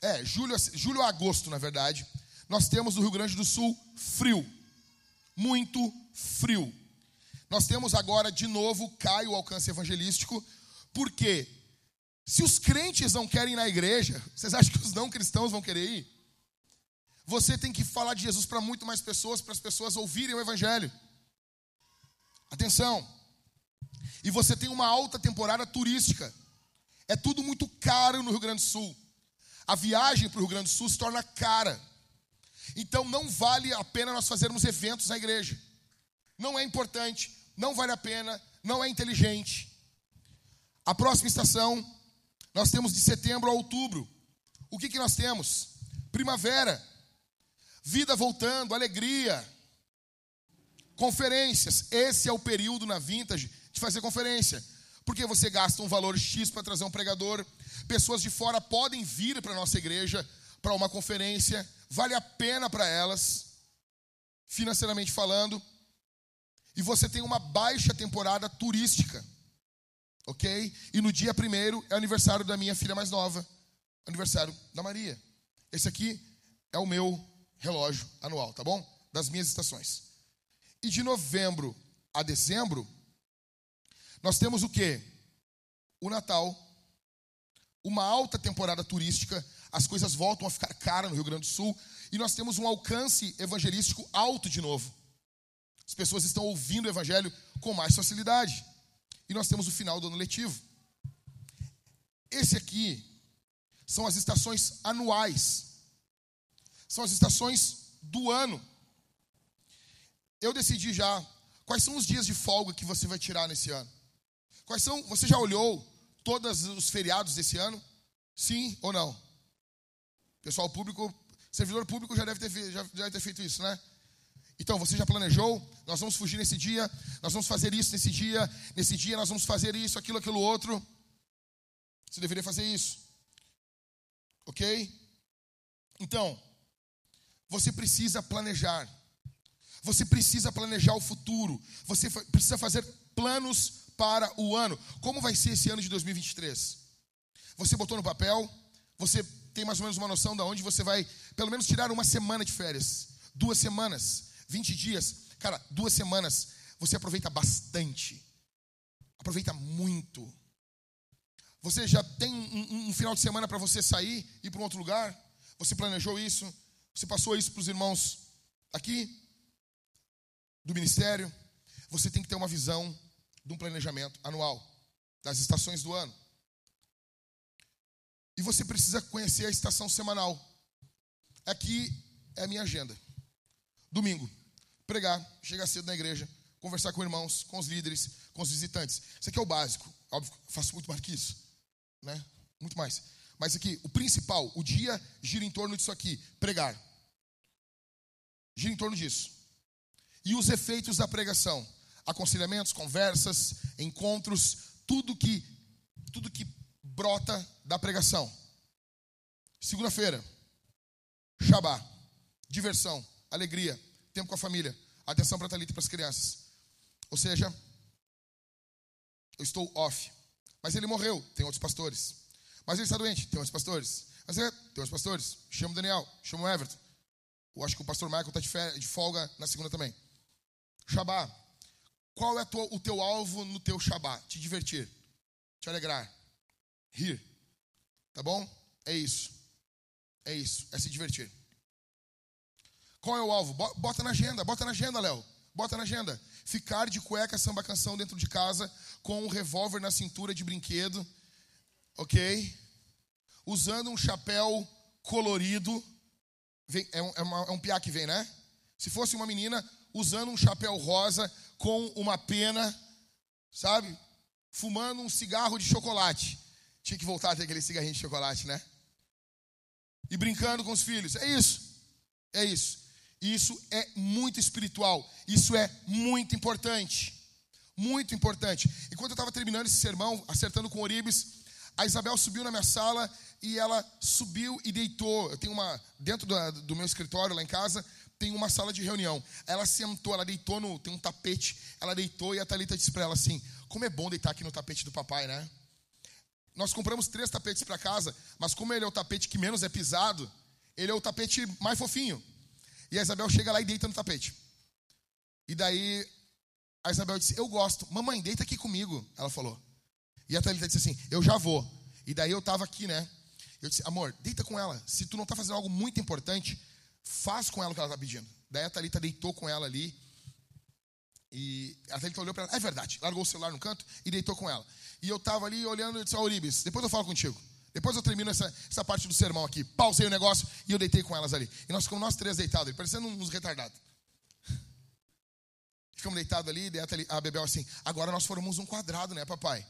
é, julho, julho a agosto, na verdade, nós temos no Rio Grande do Sul frio. Muito frio. Nós temos agora de novo cai o alcance evangelístico, porque se os crentes não querem ir na igreja, vocês acham que os não cristãos vão querer ir? Você tem que falar de Jesus para muito mais pessoas, para as pessoas ouvirem o evangelho. Atenção. E você tem uma alta temporada turística. É tudo muito caro no Rio Grande do Sul a viagem para o Rio Grande do Sul se torna cara. Então não vale a pena nós fazermos eventos na igreja. Não é importante, não vale a pena, não é inteligente. A próxima estação, nós temos de setembro a outubro. O que, que nós temos? Primavera, vida voltando, alegria, conferências. Esse é o período na Vintage de fazer conferência. Porque você gasta um valor X para trazer um pregador, Pessoas de fora podem vir para a nossa igreja para uma conferência, vale a pena para elas, financeiramente falando. E você tem uma baixa temporada turística, ok? E no dia primeiro é aniversário da minha filha mais nova, aniversário da Maria. Esse aqui é o meu relógio anual, tá bom? Das minhas estações. E de novembro a dezembro, nós temos o que? O Natal uma alta temporada turística, as coisas voltam a ficar caras no Rio Grande do Sul e nós temos um alcance evangelístico alto de novo. As pessoas estão ouvindo o evangelho com mais facilidade. E nós temos o final do ano letivo. Esse aqui são as estações anuais. São as estações do ano. Eu decidi já quais são os dias de folga que você vai tirar nesse ano. Quais são? Você já olhou todos os feriados desse ano? Sim ou não? Pessoal público, servidor público já deve ter, já deve ter feito isso, né? Então, você já planejou? Nós vamos fugir nesse dia, nós vamos fazer isso nesse dia, nesse dia nós vamos fazer isso, aquilo, aquilo outro. Você deveria fazer isso. Ok? Então, você precisa planejar. Você precisa planejar o futuro. Você precisa fazer planos para o ano. Como vai ser esse ano de 2023? Você botou no papel? Você tem mais ou menos uma noção de onde você vai, pelo menos, tirar uma semana de férias? Duas semanas? 20 dias? Cara, duas semanas. Você aproveita bastante. Aproveita muito. Você já tem um, um, um final de semana para você sair e ir para um outro lugar? Você planejou isso? Você passou isso para os irmãos aqui? Do ministério? Você tem que ter uma visão de um planejamento anual, das estações do ano. E você precisa conhecer a estação semanal. Aqui é a minha agenda. Domingo, pregar, chegar cedo na igreja, conversar com irmãos, com os líderes, com os visitantes. Isso aqui é o básico. Óbvio, faço muito mais que isso né? Muito mais. Mas aqui, o principal, o dia gira em torno disso aqui, pregar. Gira em torno disso. E os efeitos da pregação, aconselhamentos, conversas, encontros, tudo que tudo que brota da pregação. Segunda-feira, Shabá, diversão, alegria, tempo com a família, atenção para Talita e para as crianças. Ou seja, eu estou off. Mas ele morreu, tem outros pastores. Mas ele está doente, tem outros pastores. Mas é, tem outros pastores. Chama o Daniel, chama o Everton. Eu acho que o pastor Michael está de, de, folga na segunda também. Shabá. Qual é o teu alvo no teu Shabá? Te divertir, te alegrar, rir. Tá bom? É isso. É isso, é se divertir. Qual é o alvo? Bota na agenda, bota na agenda, Léo. Bota na agenda. Ficar de cueca samba canção dentro de casa com um revólver na cintura de brinquedo, ok? Usando um chapéu colorido. Vem, é, um, é, uma, é um piá que vem, né? Se fosse uma menina, usando um chapéu rosa com uma pena, sabe? Fumando um cigarro de chocolate. Tinha que voltar a ter aquele cigarrinho de chocolate, né? E brincando com os filhos. É isso. É isso. Isso é muito espiritual. Isso é muito importante. Muito importante. Enquanto eu estava terminando esse sermão, acertando com Oribes, a Isabel subiu na minha sala e ela subiu e deitou. Eu tenho uma. Dentro do, do meu escritório lá em casa, tem uma sala de reunião. Ela sentou, ela deitou no. Tem um tapete. Ela deitou e a Thalita disse para ela assim: Como é bom deitar aqui no tapete do papai, né? Nós compramos três tapetes para casa, mas como ele é o tapete que menos é pisado, ele é o tapete mais fofinho. E a Isabel chega lá e deita no tapete. E daí a Isabel disse: Eu gosto. Mamãe, deita aqui comigo. Ela falou. E a Thalita disse assim: Eu já vou. E daí eu estava aqui, né? Eu disse: Amor, deita com ela. Se tu não está fazendo algo muito importante, faz com ela o que ela está pedindo. Daí a Thalita deitou com ela ali. E a Thalita olhou para ela: É verdade. Largou o celular no canto e deitou com ela. E eu estava ali olhando e disse: Auribis, depois eu falo contigo. Depois eu termino essa, essa parte do sermão aqui. Pausei o negócio e eu deitei com elas ali. E nós ficamos nós três deitados, parecendo uns retardados. <laughs> Ficamos deitados ali, e a Bebel assim, agora nós formamos um quadrado, né, papai?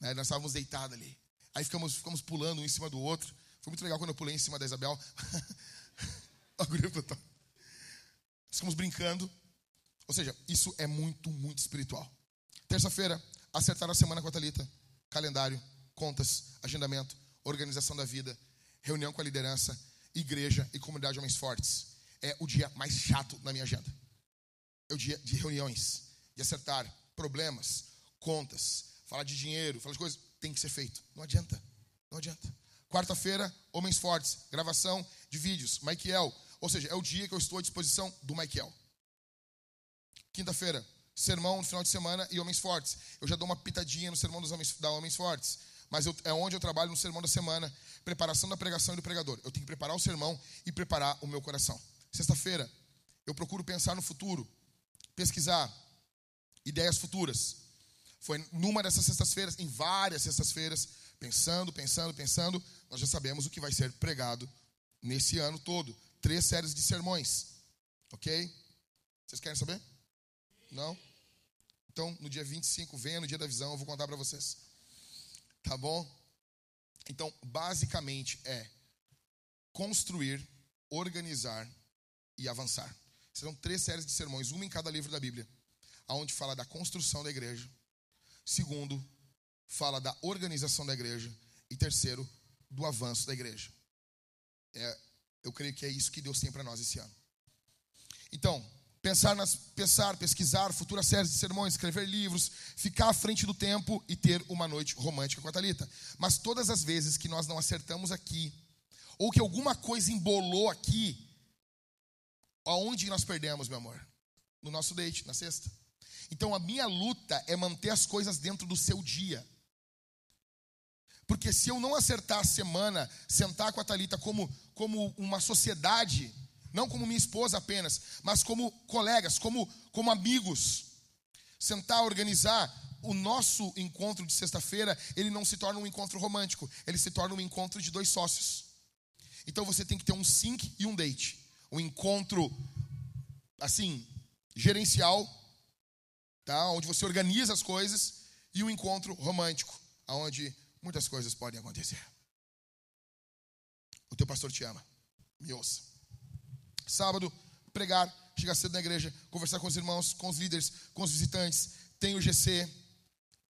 Né, nós estávamos deitados ali. Aí ficamos, ficamos pulando um em cima do outro. Foi muito legal quando eu pulei em cima da Isabel. <laughs> ficamos brincando. Ou seja, isso é muito, muito espiritual. Terça-feira, acertar a semana com a Thalita. Calendário contas, agendamento, organização da vida, reunião com a liderança, igreja e comunidade de homens fortes. É o dia mais chato na minha agenda. É o dia de reuniões, de acertar problemas, contas, falar de dinheiro, falar de coisas. Tem que ser feito. Não adianta. Não adianta. Quarta-feira, Homens Fortes, gravação de vídeos, Michael. Ou seja, é o dia que eu estou à disposição do Michael. Quinta-feira, sermão no final de semana e Homens Fortes. Eu já dou uma pitadinha no sermão dos homens, da Homens Fortes mas eu, é onde eu trabalho no sermão da semana, preparação da pregação e do pregador. Eu tenho que preparar o sermão e preparar o meu coração. Sexta-feira, eu procuro pensar no futuro, pesquisar ideias futuras, Foi numa dessas sextas-feiras, em várias sextas-feiras, pensando, pensando, pensando, nós já sabemos o que vai ser pregado nesse ano todo. Três séries de sermões. Ok? Vocês querem saber? Não? Então, no dia 25, venha no dia da visão, eu vou contar para vocês. Tá bom? Então, basicamente é construir, organizar e avançar. Serão três séries de sermões, uma em cada livro da Bíblia, aonde fala da construção da igreja. Segundo, fala da organização da igreja. E terceiro, do avanço da igreja. É, eu creio que é isso que Deus tem para nós esse ano. Então, pensar, nas, pensar, pesquisar futuras séries de sermões, escrever livros, ficar à frente do tempo e ter uma noite romântica com a Thalita. Mas todas as vezes que nós não acertamos aqui, ou que alguma coisa embolou aqui, aonde nós perdemos, meu amor? No nosso date, na sexta. Então a minha luta é manter as coisas dentro do seu dia. Porque se eu não acertar a semana, sentar com a Talita como, como uma sociedade, não como minha esposa apenas, mas como colegas, como, como amigos, sentar, organizar, o nosso encontro de sexta-feira, ele não se torna um encontro romântico, ele se torna um encontro de dois sócios. Então você tem que ter um sync e um date. Um encontro, assim, gerencial, tá? onde você organiza as coisas, e um encontro romântico, onde muitas coisas podem acontecer. O teu pastor te ama. Me ouça. Sábado, pregar, chegar cedo na igreja, conversar com os irmãos, com os líderes, com os visitantes. Tem o GC,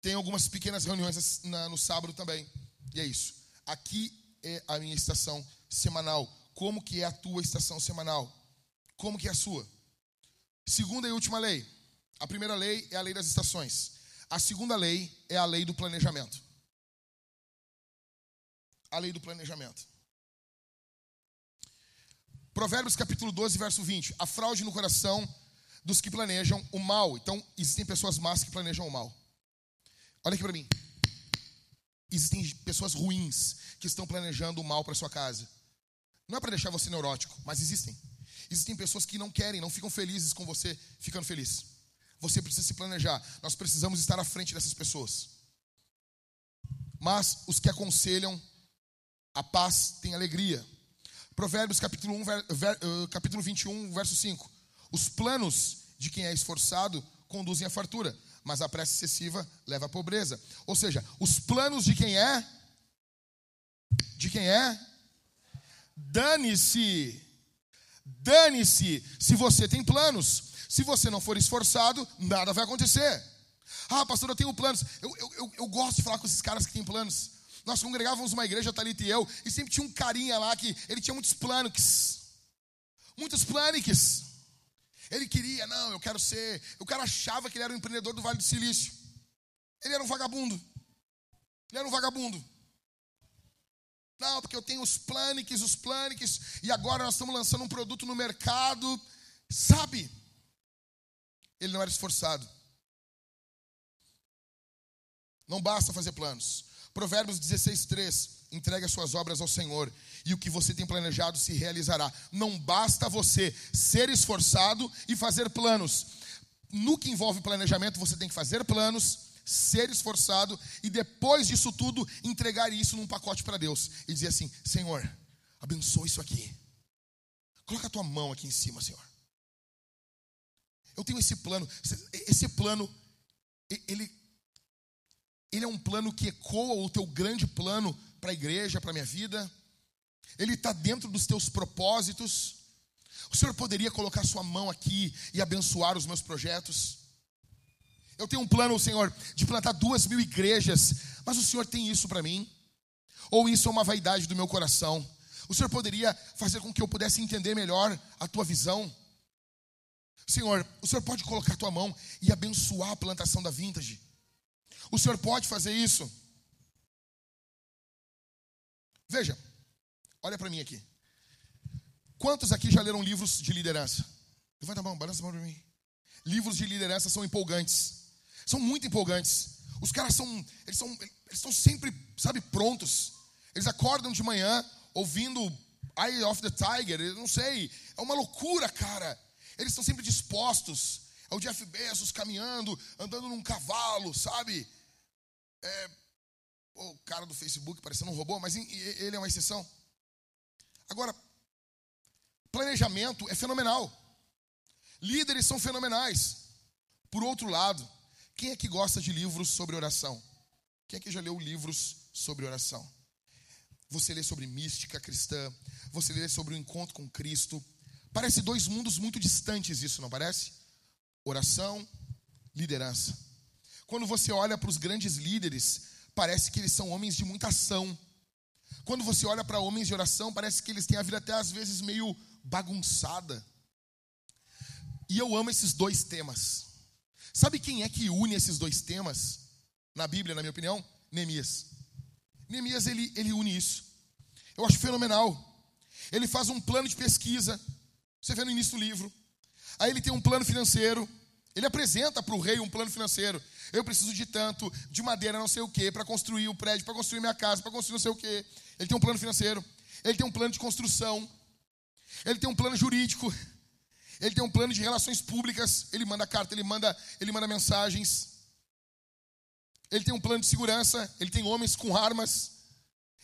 tem algumas pequenas reuniões no sábado também. E é isso. Aqui é a minha estação semanal. Como que é a tua estação semanal? Como que é a sua? Segunda e última lei. A primeira lei é a lei das estações. A segunda lei é a lei do planejamento. A lei do planejamento. Provérbios capítulo 12, verso 20. A fraude no coração dos que planejam o mal. Então, existem pessoas más que planejam o mal. Olha aqui para mim. Existem pessoas ruins que estão planejando o mal para sua casa. Não é para deixar você neurótico, mas existem. Existem pessoas que não querem, não ficam felizes com você ficando feliz. Você precisa se planejar. Nós precisamos estar à frente dessas pessoas. Mas os que aconselham a paz têm alegria. Provérbios capítulo, 1, ver, ver, uh, capítulo 21, verso 5. Os planos de quem é esforçado conduzem à fartura, mas a pressa excessiva leva à pobreza. Ou seja, os planos de quem é de quem é dane-se. Dane-se se você tem planos. Se você não for esforçado, nada vai acontecer. Ah, pastor, eu tenho planos. Eu, eu, eu, eu gosto de falar com esses caras que têm planos. Nós congregávamos uma igreja, Thalita e eu, e sempre tinha um carinha lá que ele tinha muitos planos. Muitos planos. Ele queria, não, eu quero ser. O cara achava que ele era um empreendedor do Vale do Silício. Ele era um vagabundo. Ele era um vagabundo. Não, porque eu tenho os planiques, os planiques, e agora nós estamos lançando um produto no mercado. Sabe? Ele não era esforçado. Não basta fazer planos. Provérbios 16, 3. Entregue as suas obras ao Senhor, e o que você tem planejado se realizará. Não basta você ser esforçado e fazer planos. No que envolve planejamento, você tem que fazer planos, ser esforçado e depois disso tudo entregar isso num pacote para Deus e dizer assim: Senhor, abençoa isso aqui. Coloca a tua mão aqui em cima, Senhor. Eu tenho esse plano. Esse plano, ele ele é um plano que ecoa o teu grande plano para a igreja, para a minha vida. Ele está dentro dos teus propósitos. O Senhor poderia colocar sua mão aqui e abençoar os meus projetos. Eu tenho um plano, Senhor, de plantar duas mil igrejas, mas o Senhor tem isso para mim? Ou isso é uma vaidade do meu coração? O Senhor poderia fazer com que eu pudesse entender melhor a tua visão? Senhor, o Senhor pode colocar tua mão e abençoar a plantação da vintage? O senhor pode fazer isso? Veja, olha para mim aqui. Quantos aqui já leram livros de liderança? Levanta a mão, balança a mão para mim. Livros de liderança são empolgantes. São muito empolgantes. Os caras são, eles são, eles estão sempre, sabe, prontos. Eles acordam de manhã ouvindo Eye of the Tiger, eu não sei. É uma loucura, cara. Eles estão sempre dispostos. É o Jeff Bezos caminhando, andando num cavalo, sabe? É, o cara do Facebook parecendo um robô, mas ele é uma exceção. Agora, planejamento é fenomenal. Líderes são fenomenais. Por outro lado, quem é que gosta de livros sobre oração? Quem é que já leu livros sobre oração? Você lê sobre mística cristã, você lê sobre o encontro com Cristo. Parece dois mundos muito distantes isso, não parece? Oração, liderança. Quando você olha para os grandes líderes, parece que eles são homens de muita ação. Quando você olha para homens de oração, parece que eles têm a vida até às vezes meio bagunçada. E eu amo esses dois temas. Sabe quem é que une esses dois temas na Bíblia, na minha opinião? Neemias. Neemias ele, ele une isso. Eu acho fenomenal. Ele faz um plano de pesquisa. Você vê no início do livro. Aí ele tem um plano financeiro. Ele apresenta para o rei um plano financeiro. Eu preciso de tanto, de madeira, não sei o quê, para construir o prédio, para construir minha casa, para construir não sei o quê. Ele tem um plano financeiro. Ele tem um plano de construção. Ele tem um plano jurídico. Ele tem um plano de relações públicas. Ele manda carta, ele manda, ele manda mensagens. Ele tem um plano de segurança. Ele tem homens com armas.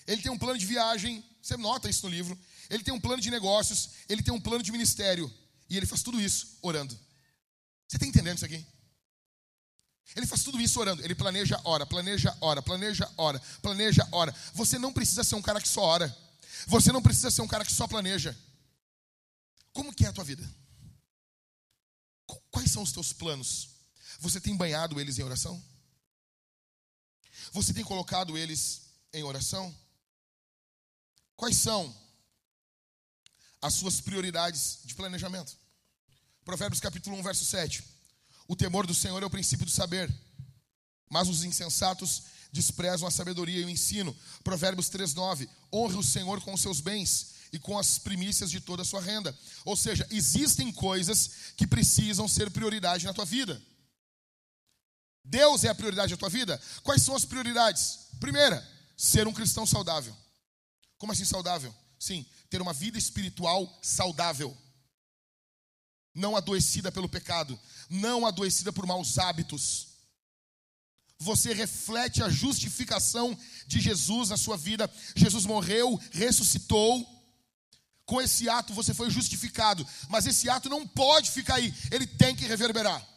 Ele tem um plano de viagem. Você nota isso no livro. Ele tem um plano de negócios. Ele tem um plano de ministério. E ele faz tudo isso orando. Você está entendendo isso aqui? Ele faz tudo isso orando. Ele planeja, ora, planeja, ora, planeja, ora, planeja, ora. Você não precisa ser um cara que só ora. Você não precisa ser um cara que só planeja. Como que é a tua vida? Quais são os teus planos? Você tem banhado eles em oração? Você tem colocado eles em oração? Quais são as suas prioridades de planejamento? Provérbios capítulo 1, verso 7. O temor do Senhor é o princípio do saber, mas os insensatos desprezam a sabedoria e o ensino. Provérbios 3, 9. Honre o Senhor com os seus bens e com as primícias de toda a sua renda. Ou seja, existem coisas que precisam ser prioridade na tua vida. Deus é a prioridade da tua vida? Quais são as prioridades? Primeira, ser um cristão saudável. Como assim saudável? Sim, ter uma vida espiritual saudável. Não adoecida pelo pecado, não adoecida por maus hábitos. Você reflete a justificação de Jesus na sua vida. Jesus morreu, ressuscitou com esse ato você foi justificado, mas esse ato não pode ficar aí, ele tem que reverberar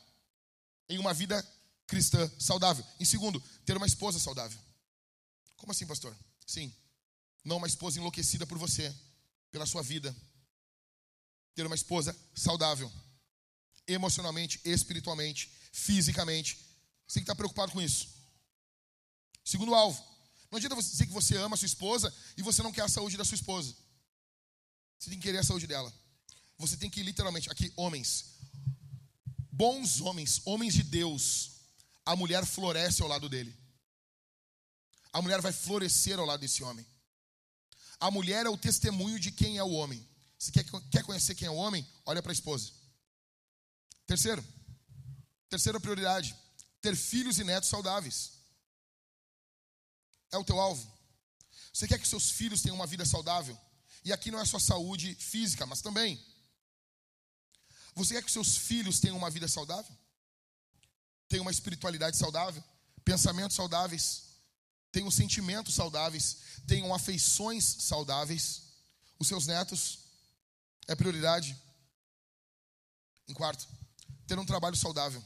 em uma vida cristã saudável. Em segundo, ter uma esposa saudável. Como assim, pastor? Sim, não uma esposa enlouquecida por você, pela sua vida. Ter uma esposa saudável, emocionalmente, espiritualmente, fisicamente. Você tem que estar preocupado com isso. Segundo alvo, não adianta você dizer que você ama a sua esposa e você não quer a saúde da sua esposa. Você tem que querer a saúde dela. Você tem que literalmente, aqui, homens, bons homens, homens de Deus, a mulher floresce ao lado dele. A mulher vai florescer ao lado desse homem. A mulher é o testemunho de quem é o homem. Se quer, quer conhecer quem é o homem, olha para a esposa. Terceiro, terceira prioridade: ter filhos e netos saudáveis. É o teu alvo. Você quer que seus filhos tenham uma vida saudável? E aqui não é só saúde física, mas também. Você quer que seus filhos tenham uma vida saudável? Tenham uma espiritualidade saudável? Pensamentos saudáveis? Tenham sentimentos saudáveis? Tenham afeições saudáveis? Os seus netos? É prioridade. Em quarto, ter um trabalho saudável.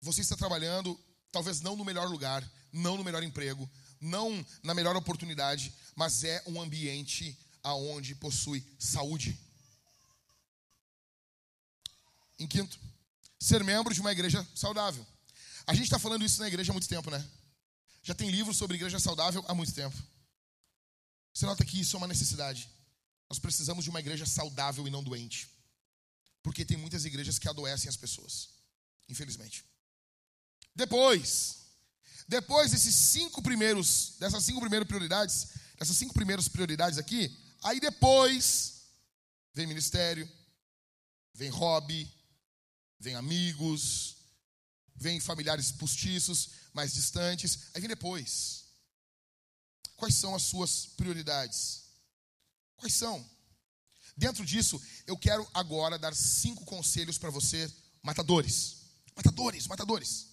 Você está trabalhando, talvez não no melhor lugar, não no melhor emprego, não na melhor oportunidade, mas é um ambiente aonde possui saúde. Em quinto, ser membro de uma igreja saudável. A gente está falando isso na igreja há muito tempo, né? Já tem livros sobre igreja saudável há muito tempo. Você nota que isso é uma necessidade. Nós precisamos de uma igreja saudável e não doente. Porque tem muitas igrejas que adoecem as pessoas. Infelizmente. Depois, depois desses cinco primeiros, dessas cinco primeiras prioridades, dessas cinco primeiras prioridades aqui, aí depois vem ministério, vem hobby, vem amigos, vem familiares postiços, mais distantes, aí vem depois. Quais são as suas prioridades? Quais são? Dentro disso, eu quero agora dar cinco conselhos para você Matadores. Matadores, matadores.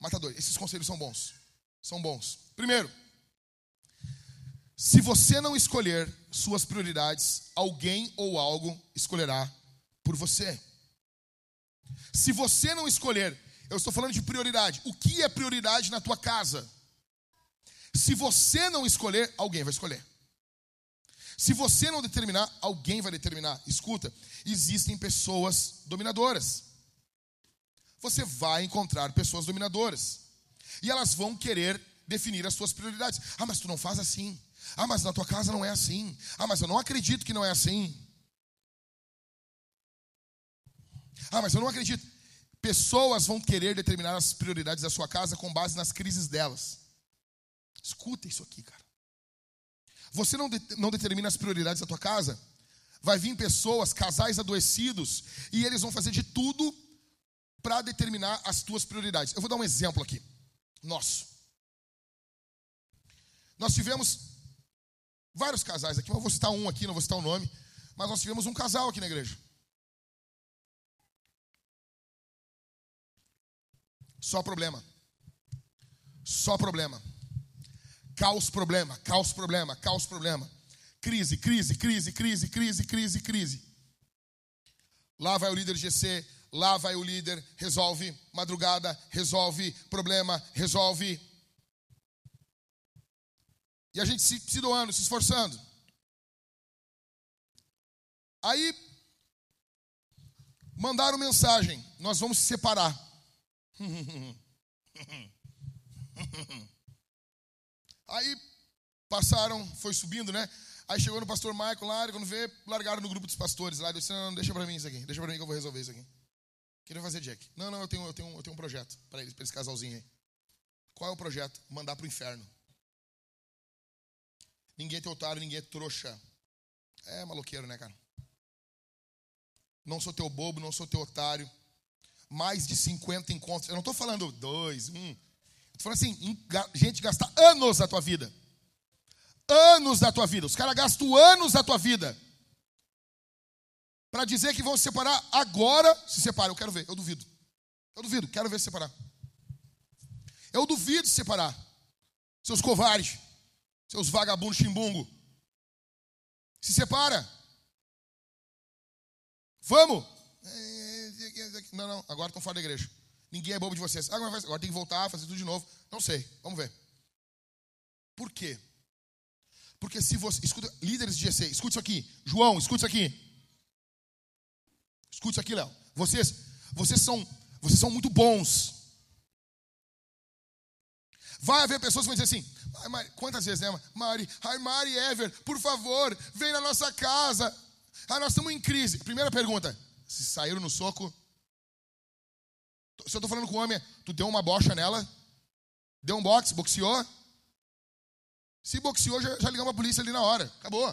Matadores. Esses conselhos são bons. São bons. Primeiro, se você não escolher suas prioridades, alguém ou algo escolherá por você. Se você não escolher, eu estou falando de prioridade. O que é prioridade na tua casa? Se você não escolher, alguém vai escolher. Se você não determinar, alguém vai determinar. Escuta, existem pessoas dominadoras. Você vai encontrar pessoas dominadoras. E elas vão querer definir as suas prioridades. Ah, mas tu não faz assim. Ah, mas na tua casa não é assim. Ah, mas eu não acredito que não é assim. Ah, mas eu não acredito. Pessoas vão querer determinar as prioridades da sua casa com base nas crises delas. Escuta isso aqui, cara. Você não, de, não determina as prioridades da tua casa, vai vir pessoas, casais adoecidos, e eles vão fazer de tudo para determinar as tuas prioridades. Eu vou dar um exemplo aqui, nosso. Nós tivemos vários casais aqui, mas vou citar um aqui, não vou citar o nome, mas nós tivemos um casal aqui na igreja. Só problema. Só problema. Caos, problema, caos, problema, caos, problema. Crise, crise, crise, crise, crise, crise, crise. Lá vai o líder GC, lá vai o líder, resolve madrugada, resolve problema, resolve. E a gente se, se doando, se esforçando. Aí mandaram mensagem: nós vamos se separar. <laughs> Aí passaram, foi subindo, né? Aí chegou no pastor Michael lá, quando vê, largaram no grupo dos pastores lá. Disse: Não, não, deixa pra mim isso aqui, deixa pra mim que eu vou resolver isso aqui. O que ele vai fazer, Jack? Não, não, eu tenho, eu tenho, eu tenho um projeto para eles, para esse casalzinho aí. Qual é o projeto? Mandar pro inferno. Ninguém é teu otário, ninguém é trouxa. É maloqueiro, né, cara? Não sou teu bobo, não sou teu otário. Mais de 50 encontros. Eu não estou falando dois, um. Fala assim, gente gasta anos da tua vida. Anos da tua vida. Os caras gastam anos da tua vida. Para dizer que vão se separar agora, se separam. Eu quero ver, eu duvido. Eu duvido, quero ver se separar. Eu duvido se separar. Seus covardes, seus vagabundos chimbungo. Se separa. Vamos. Não, não, agora estão fora da igreja. Ninguém é bobo de vocês. Ah, agora tem que voltar, fazer tudo de novo. Não sei, vamos ver. Por quê? Porque se você. Escuta, líderes de GC, escute isso aqui. João, escute isso aqui. Escute isso aqui, Léo. Vocês, vocês, são, vocês são muito bons. Vai haver pessoas que vão dizer assim: Mari, quantas vezes, né? Mari, ai, Mari Ever, por favor, vem na nossa casa. Ah, nós estamos em crise. Primeira pergunta: se saíram no soco, se eu estou falando com homem, tu deu uma bocha nela? Deu um boxe, boxeou? Se boxeou, já, já ligamos a polícia ali na hora. Acabou.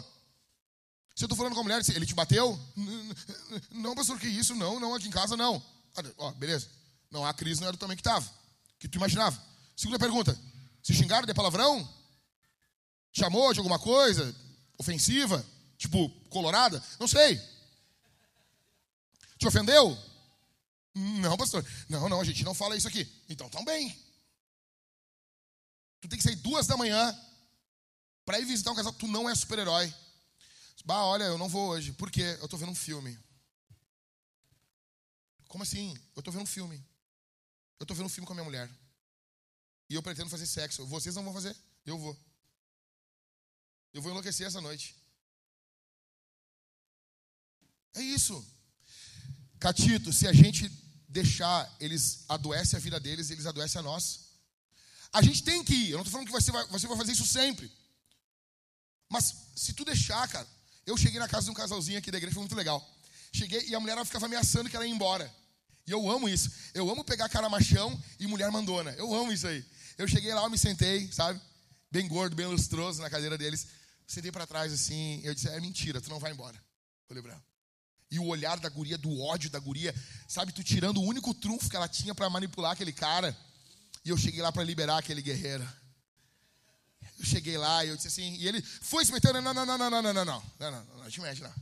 Se eu estou falando com a mulher, ele te bateu? <laughs> Não, pastor, que isso? Não, não, aqui em casa não. Ó, beleza. Não, a crise não era tamanho que estava, que tu imaginava. Segunda pergunta: se xingaram de palavrão? Chamou de alguma coisa ofensiva? Tipo, colorada? Não sei. Te ofendeu? Não, pastor. Não, não, a gente não fala isso aqui. Então também. Tu tem que sair duas da manhã para ir visitar um casal. Tu não é super-herói. Bah, olha, eu não vou hoje. Por quê? Eu estou vendo um filme. Como assim? Eu estou vendo um filme. Eu estou vendo um filme com a minha mulher. E eu pretendo fazer sexo. Vocês não vão fazer? Eu vou. Eu vou enlouquecer essa noite. É isso. Catito, se a gente deixar, eles adoecem a vida deles, eles adoecem a nós. A gente tem que ir. Eu não estou falando que você vai, você vai fazer isso sempre. Mas se tu deixar, cara. Eu cheguei na casa de um casalzinho aqui da igreja, foi muito legal. Cheguei e a mulher ela ficava ameaçando que ela ia embora. E eu amo isso. Eu amo pegar cara machão e mulher mandona. Eu amo isso aí. Eu cheguei lá, eu me sentei, sabe? Bem gordo, bem lustroso na cadeira deles. Sentei para trás assim. Eu disse: É mentira, tu não vai embora. Falei ela. E o olhar da guria, do ódio da guria, sabe, tu tirando o único trunfo que ela tinha para manipular aquele cara. E eu cheguei lá para liberar aquele guerreiro. Eu cheguei lá e eu disse assim, e ele foi se metendo, não, não, não, não, não, não, não, não, não, não, não, te mexe, não.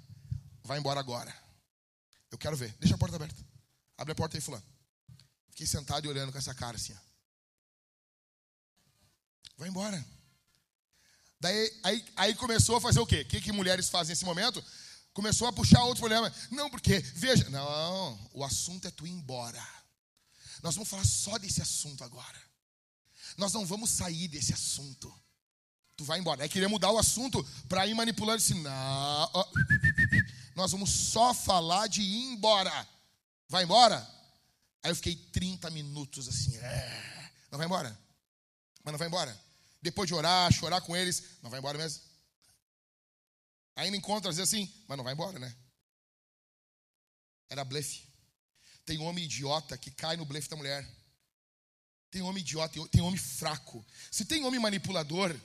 Vai embora agora. Eu quero ver. Deixa a porta aberta. Abre a porta aí, fulano. Fiquei sentado e olhando com essa cara assim. Ó. Vai embora. Daí aí, aí começou a fazer o quê? O que, que mulheres fazem nesse momento? Começou a puxar outro problema. Não, porque, veja, não, o assunto é tu ir embora. Nós vamos falar só desse assunto agora. Nós não vamos sair desse assunto. Tu vai embora. É querer mudar o assunto para ir manipulando assim. Não, nós vamos só falar de ir embora. Vai embora? Aí eu fiquei 30 minutos assim. É. Não vai embora? Mas não vai embora? Depois de orar, chorar com eles, não vai embora mesmo? Ainda encontra, às vezes assim, mas não vai embora, né? Era blefe. Tem homem idiota que cai no blefe da mulher. Tem homem idiota, tem homem fraco. Se tem homem manipulador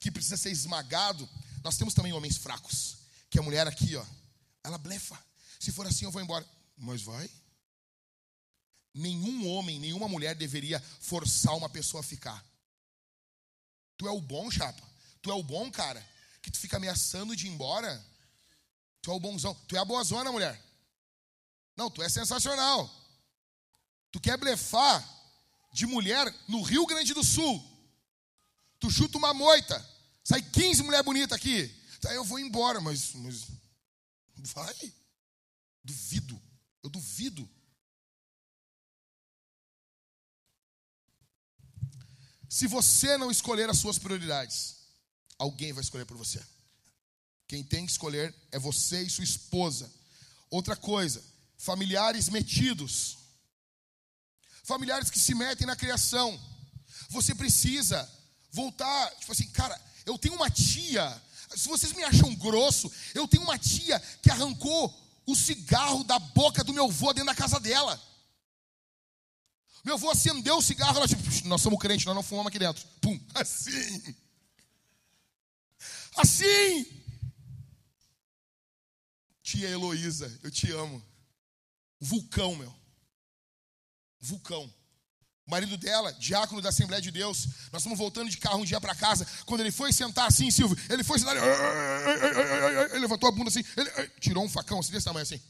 que precisa ser esmagado, nós temos também homens fracos. Que a mulher aqui, ó, ela blefa. Se for assim, eu vou embora. Mas vai. Nenhum homem, nenhuma mulher deveria forçar uma pessoa a ficar. Tu é o bom, chapa. Tu é o bom, cara, que tu fica ameaçando de ir embora. Tu é o bonzão. Tu é a boa zona, mulher. Não, tu é sensacional. Tu quer blefar de mulher no Rio Grande do Sul. Tu chuta uma moita. Sai 15 mulheres bonitas aqui. Tá, eu vou embora, mas, mas vai. Duvido. Eu duvido. Se você não escolher as suas prioridades, alguém vai escolher por você. Quem tem que escolher é você e sua esposa. Outra coisa, familiares metidos. Familiares que se metem na criação. Você precisa voltar, tipo assim, cara, eu tenho uma tia, se vocês me acham grosso, eu tenho uma tia que arrancou o cigarro da boca do meu avô dentro da casa dela. Meu avô acendeu o cigarro, ela tipo, nós somos crentes, nós não fumamos aqui dentro. Pum, <laughs> assim. Assim. Tia Heloísa, eu te amo. Vulcão, meu. Vulcão. O marido dela, diácono da Assembleia de Deus, nós estamos voltando de carro um dia para casa. Quando ele foi sentar assim, Silvio, ele foi sentar, ele levantou a bunda assim, ele tirou um facão assim, desse tamanho assim,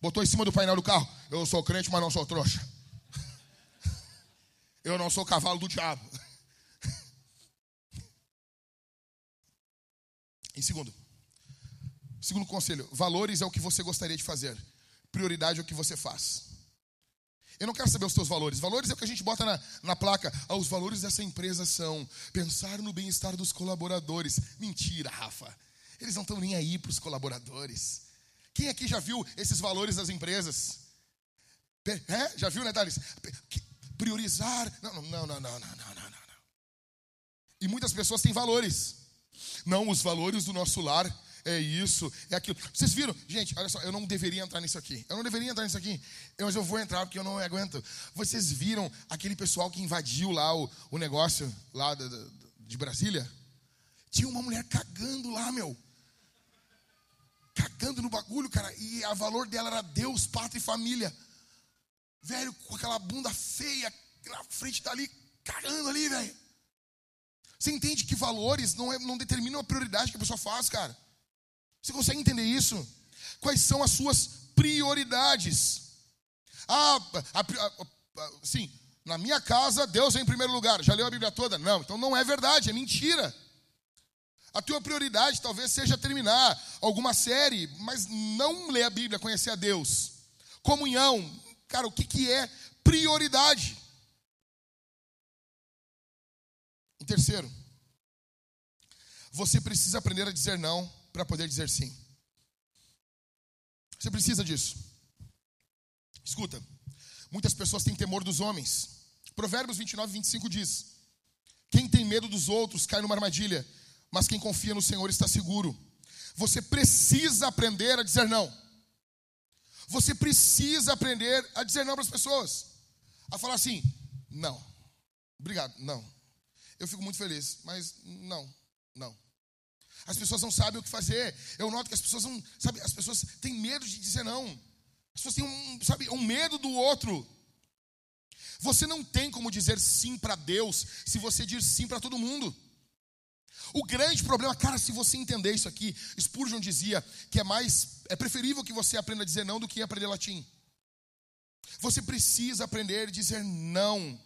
botou em cima do painel do carro. Eu sou crente, mas não sou trouxa. <laughs> Eu não sou cavalo do diabo. Em segundo, segundo conselho, valores é o que você gostaria de fazer, prioridade é o que você faz. Eu não quero saber os teus valores. Valores é o que a gente bota na, na placa. Ah, os valores dessa empresa são pensar no bem-estar dos colaboradores. Mentira, Rafa. Eles não estão nem aí para os colaboradores. Quem aqui já viu esses valores das empresas? É? Já viu, né, Thales? priorizar. Não, não, não, não, não, não, não, não. E muitas pessoas têm valores. Não, os valores do nosso lar é isso, é aquilo. Vocês viram? Gente, olha só, eu não deveria entrar nisso aqui. Eu não deveria entrar nisso aqui. Mas eu vou entrar porque eu não aguento. Vocês viram aquele pessoal que invadiu lá o, o negócio lá de, de Brasília? Tinha uma mulher cagando lá, meu. Cagando no bagulho, cara. E a valor dela era Deus, pátria e família. Velho, com aquela bunda feia na frente dali, cagando ali, velho. Você entende que valores não, é, não determinam a prioridade que a pessoa faz, cara? Você consegue entender isso? Quais são as suas prioridades? Ah, a, a, a, sim, na minha casa Deus é em primeiro lugar. Já leu a Bíblia toda? Não, então não é verdade, é mentira. A tua prioridade talvez seja terminar alguma série, mas não ler a Bíblia, conhecer a Deus. Comunhão, Cara, o que, que é prioridade? Em terceiro, você precisa aprender a dizer não para poder dizer sim. Você precisa disso. Escuta, muitas pessoas têm temor dos homens. Provérbios 29, 25 diz: Quem tem medo dos outros cai numa armadilha, mas quem confia no Senhor está seguro. Você precisa aprender a dizer não. Você precisa aprender a dizer não para as pessoas. A falar assim: não, obrigado, não. Eu fico muito feliz, mas não, não. As pessoas não sabem o que fazer. Eu noto que as pessoas não, sabe, as pessoas têm medo de dizer não. As pessoas têm um, sabe, um medo do outro. Você não tem como dizer sim para Deus se você diz sim para todo mundo. O grande problema, cara, se você entender isso aqui, Spurgeon dizia que é mais é preferível que você aprenda a dizer não do que aprender latim. Você precisa aprender a dizer não.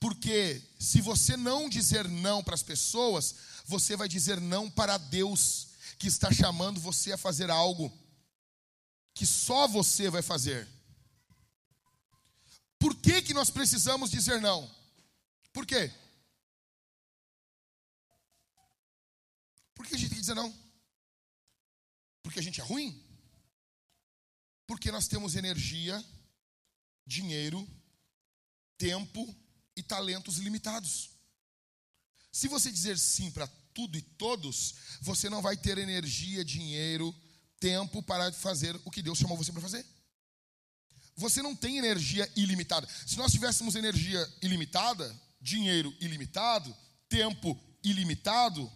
Porque se você não dizer não para as pessoas, você vai dizer não para Deus, que está chamando você a fazer algo que só você vai fazer. Por que, que nós precisamos dizer não? Por quê? Por que a gente tem que dizer não? Porque a gente é ruim? Porque nós temos energia, dinheiro, tempo e talentos limitados. Se você dizer sim para tudo e todos, você não vai ter energia, dinheiro, tempo para fazer o que Deus chamou você para fazer. Você não tem energia ilimitada. Se nós tivéssemos energia ilimitada, dinheiro ilimitado, tempo ilimitado,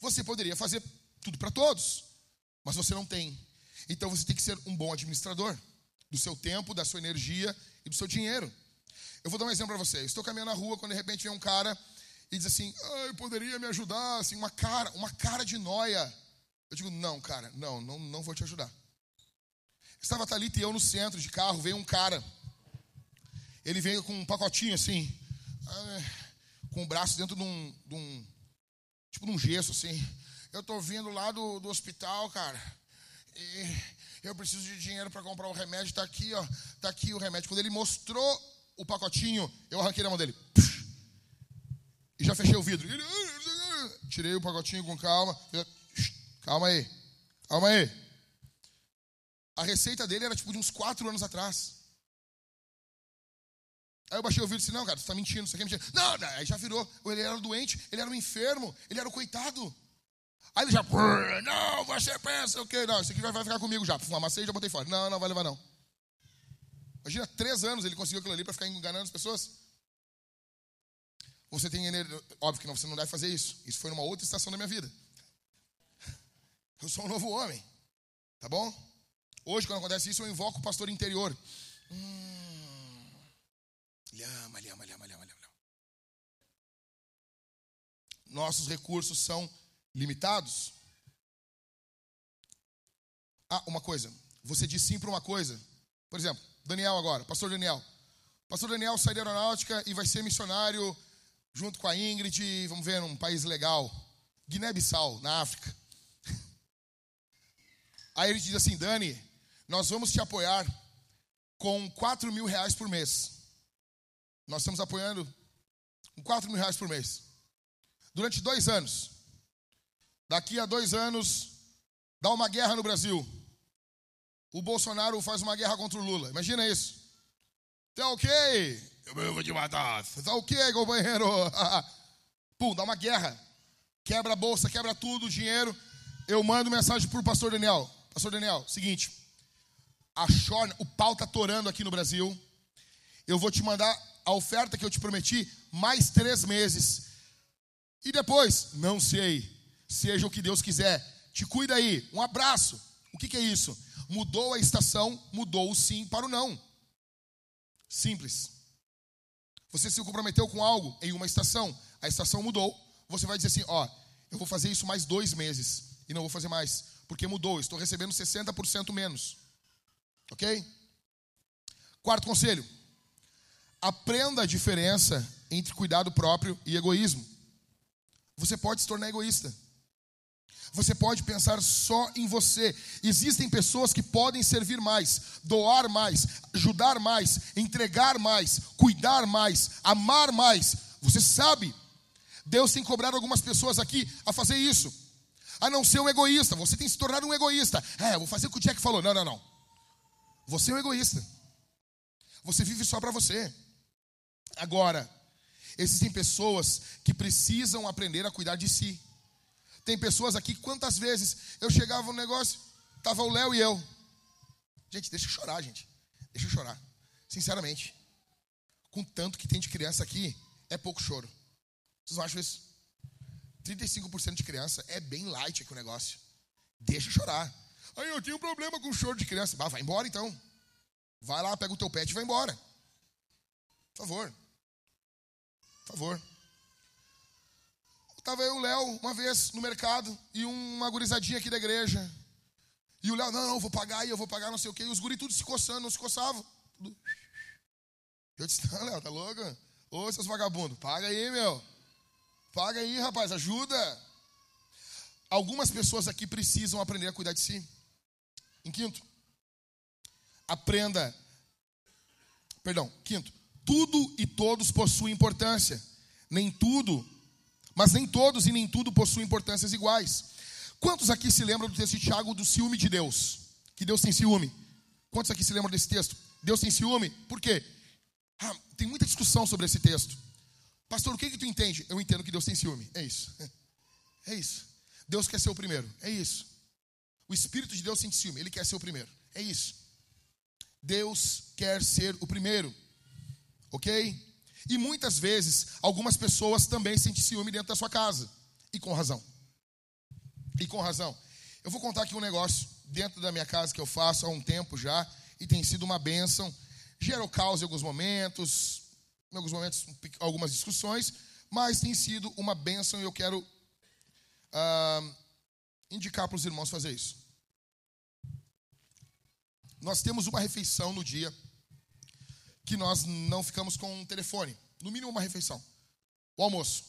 você poderia fazer tudo para todos, mas você não tem. Então você tem que ser um bom administrador do seu tempo, da sua energia e do seu dinheiro. Eu vou dar um exemplo para você. estou caminhando na rua quando de repente vem um cara e diz assim: "Eu poderia me ajudar?" Assim, uma cara, uma cara de noia. Eu digo: "Não, cara, não, não, não vou te ajudar." Estava Thalita e eu no centro de carro, veio um cara. Ele veio com um pacotinho assim, ah, com o braço dentro de um, de um tipo de um gesso assim. Eu tô vindo lá do, do hospital, cara. E eu preciso de dinheiro para comprar o remédio. Tá aqui, ó. Tá aqui o remédio. Quando ele mostrou o pacotinho, eu arranquei na mão dele. E já fechei o vidro. Ele, tirei o pacotinho com calma. Calma aí. Calma aí. A receita dele era tipo de uns quatro anos atrás. Aí eu baixei o vidro e disse, não, cara, você está mentindo, você quer mentir. Não, aí já virou. Ele era doente, ele era um enfermo, ele era um coitado. Aí ele já, não, você pensa o quê? Não, isso aqui vai ficar comigo já. Amassei e já botei fora. Não, não vai levar não. Imagina, três anos ele conseguiu aquilo ali para ficar enganando as pessoas. Você tem energia. Óbvio que não, você não deve fazer isso. Isso foi numa outra estação da minha vida. Eu sou um novo homem. Tá bom? Hoje, quando acontece isso, eu invoco o pastor interior. Hum, lhama, lhama, lhama, lhama, lhama. Nossos recursos são limitados. Ah, uma coisa. Você diz sim para uma coisa. Por exemplo, Daniel agora, pastor Daniel. Pastor Daniel sai da aeronáutica e vai ser missionário junto com a Ingrid, vamos ver, num país legal. Guiné-Bissau, na África. <laughs> Aí ele diz assim, Dani, nós vamos te apoiar com 4 mil reais por mês. Nós estamos apoiando com 4 mil reais por mês. Durante dois anos. Daqui a dois anos, dá uma guerra no Brasil. O Bolsonaro faz uma guerra contra o Lula. Imagina isso. Tá ok? Eu vou te matar. Tá ok, companheiro? <laughs> Pum, dá uma guerra. Quebra a bolsa, quebra tudo, o dinheiro. Eu mando mensagem para o pastor Daniel. Pastor Daniel, seguinte. A Shorn, o pau tá torando aqui no Brasil. Eu vou te mandar a oferta que eu te prometi mais três meses. E depois, não sei seja o que Deus quiser. Te cuida aí. Um abraço. O que, que é isso? Mudou a estação, mudou o sim para o não. Simples. Você se comprometeu com algo em uma estação, a estação mudou. Você vai dizer assim: ó, eu vou fazer isso mais dois meses e não vou fazer mais, porque mudou. Estou recebendo 60% menos. Ok? Quarto conselho: aprenda a diferença entre cuidado próprio e egoísmo. Você pode se tornar egoísta. Você pode pensar só em você. Existem pessoas que podem servir mais, doar mais, ajudar mais, entregar mais, cuidar mais, amar mais. Você sabe, Deus tem cobrado algumas pessoas aqui a fazer isso. A não ser um egoísta. Você tem se tornado um egoísta. É, vou fazer o que o Jack falou. Não, não, não. Você é um egoísta. Você vive só para você. Agora, existem pessoas que precisam aprender a cuidar de si. Tem pessoas aqui, quantas vezes eu chegava no negócio, tava o Léo e eu. Gente, deixa eu chorar, gente. Deixa eu chorar. Sinceramente. Com tanto que tem de criança aqui, é pouco choro. Vocês não acham isso? 35% de criança é bem light aqui o negócio. Deixa chorar. Aí eu tenho um problema com choro de criança. vai embora então. Vai lá, pega o teu pet e vai embora. Por favor. Por favor. Tava eu e o Léo uma vez no mercado e uma gurizadinha aqui da igreja. E o Léo, não, não, vou pagar, e eu vou pagar, não sei o quê. E os guri tudo se coçando, não se coçavam. Tudo. Eu disse, não, Léo, tá louco? Ô, seus vagabundos, paga aí, meu. Paga aí, rapaz, ajuda. Algumas pessoas aqui precisam aprender a cuidar de si. Em quinto, aprenda. Perdão, quinto, tudo e todos possuem importância. Nem tudo, mas nem todos e nem tudo possuem importâncias iguais. Quantos aqui se lembram do texto de Tiago do ciúme de Deus? Que Deus tem ciúme. Quantos aqui se lembram desse texto? Deus tem ciúme? Por quê? Ah, tem muita discussão sobre esse texto. Pastor, o que que tu entende? Eu entendo que Deus tem ciúme. É isso. <laughs> É isso. Deus quer ser o primeiro. É isso. O Espírito de Deus sente ciúme. Ele quer ser o primeiro. É isso. Deus quer ser o primeiro. Ok? E muitas vezes, algumas pessoas também sentem ciúme dentro da sua casa. E com razão. E com razão. Eu vou contar aqui um negócio dentro da minha casa que eu faço há um tempo já e tem sido uma bênção. Gerou caos em alguns momentos, em alguns momentos algumas discussões, mas tem sido uma bênção e eu quero ah, indicar para os irmãos fazer isso. Nós temos uma refeição no dia que nós não ficamos com um telefone, no mínimo uma refeição, o almoço.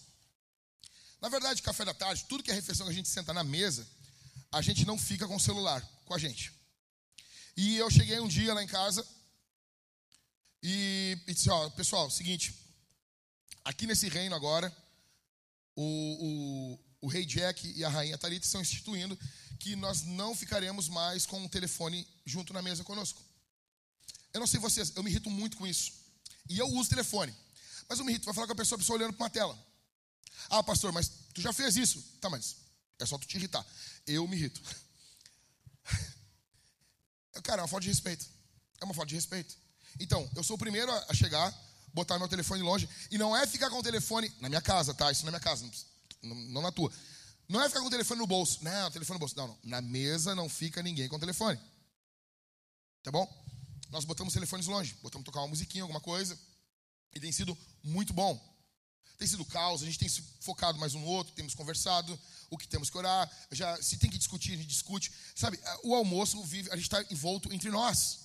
Na verdade, café da tarde, tudo que é refeição que a gente senta na mesa, a gente não fica com o celular com a gente. E eu cheguei um dia lá em casa e, e disse: Ó, pessoal, seguinte, aqui nesse reino agora, o, o, o rei Jack e a rainha Talita estão instituindo que nós não ficaremos mais com o telefone junto na mesa conosco. Eu não sei vocês, eu me irrito muito com isso. E eu uso telefone. Mas eu me irrito, vai falar com a pessoa, a pessoa olhando para uma tela. Ah, pastor, mas tu já fez isso? Tá, mas é só tu te irritar. Eu me irrito. <laughs> Cara, é uma falta de respeito. É uma falta de respeito. Então, eu sou o primeiro a chegar, botar meu telefone longe. E não é ficar com o telefone na minha casa, tá? Isso na minha casa, não na tua. Não é ficar com o telefone no bolso. Não, telefone no bolso. Não, não. Na mesa não fica ninguém com o telefone. Tá bom? Nós botamos telefones longe. Botamos tocar uma musiquinha, alguma coisa. E tem sido muito bom. Tem sido caos, a gente tem se focado mais um no outro, temos conversado, o que temos que orar, já se tem que discutir, a gente discute. Sabe, o almoço vive, a gente está envolto entre nós.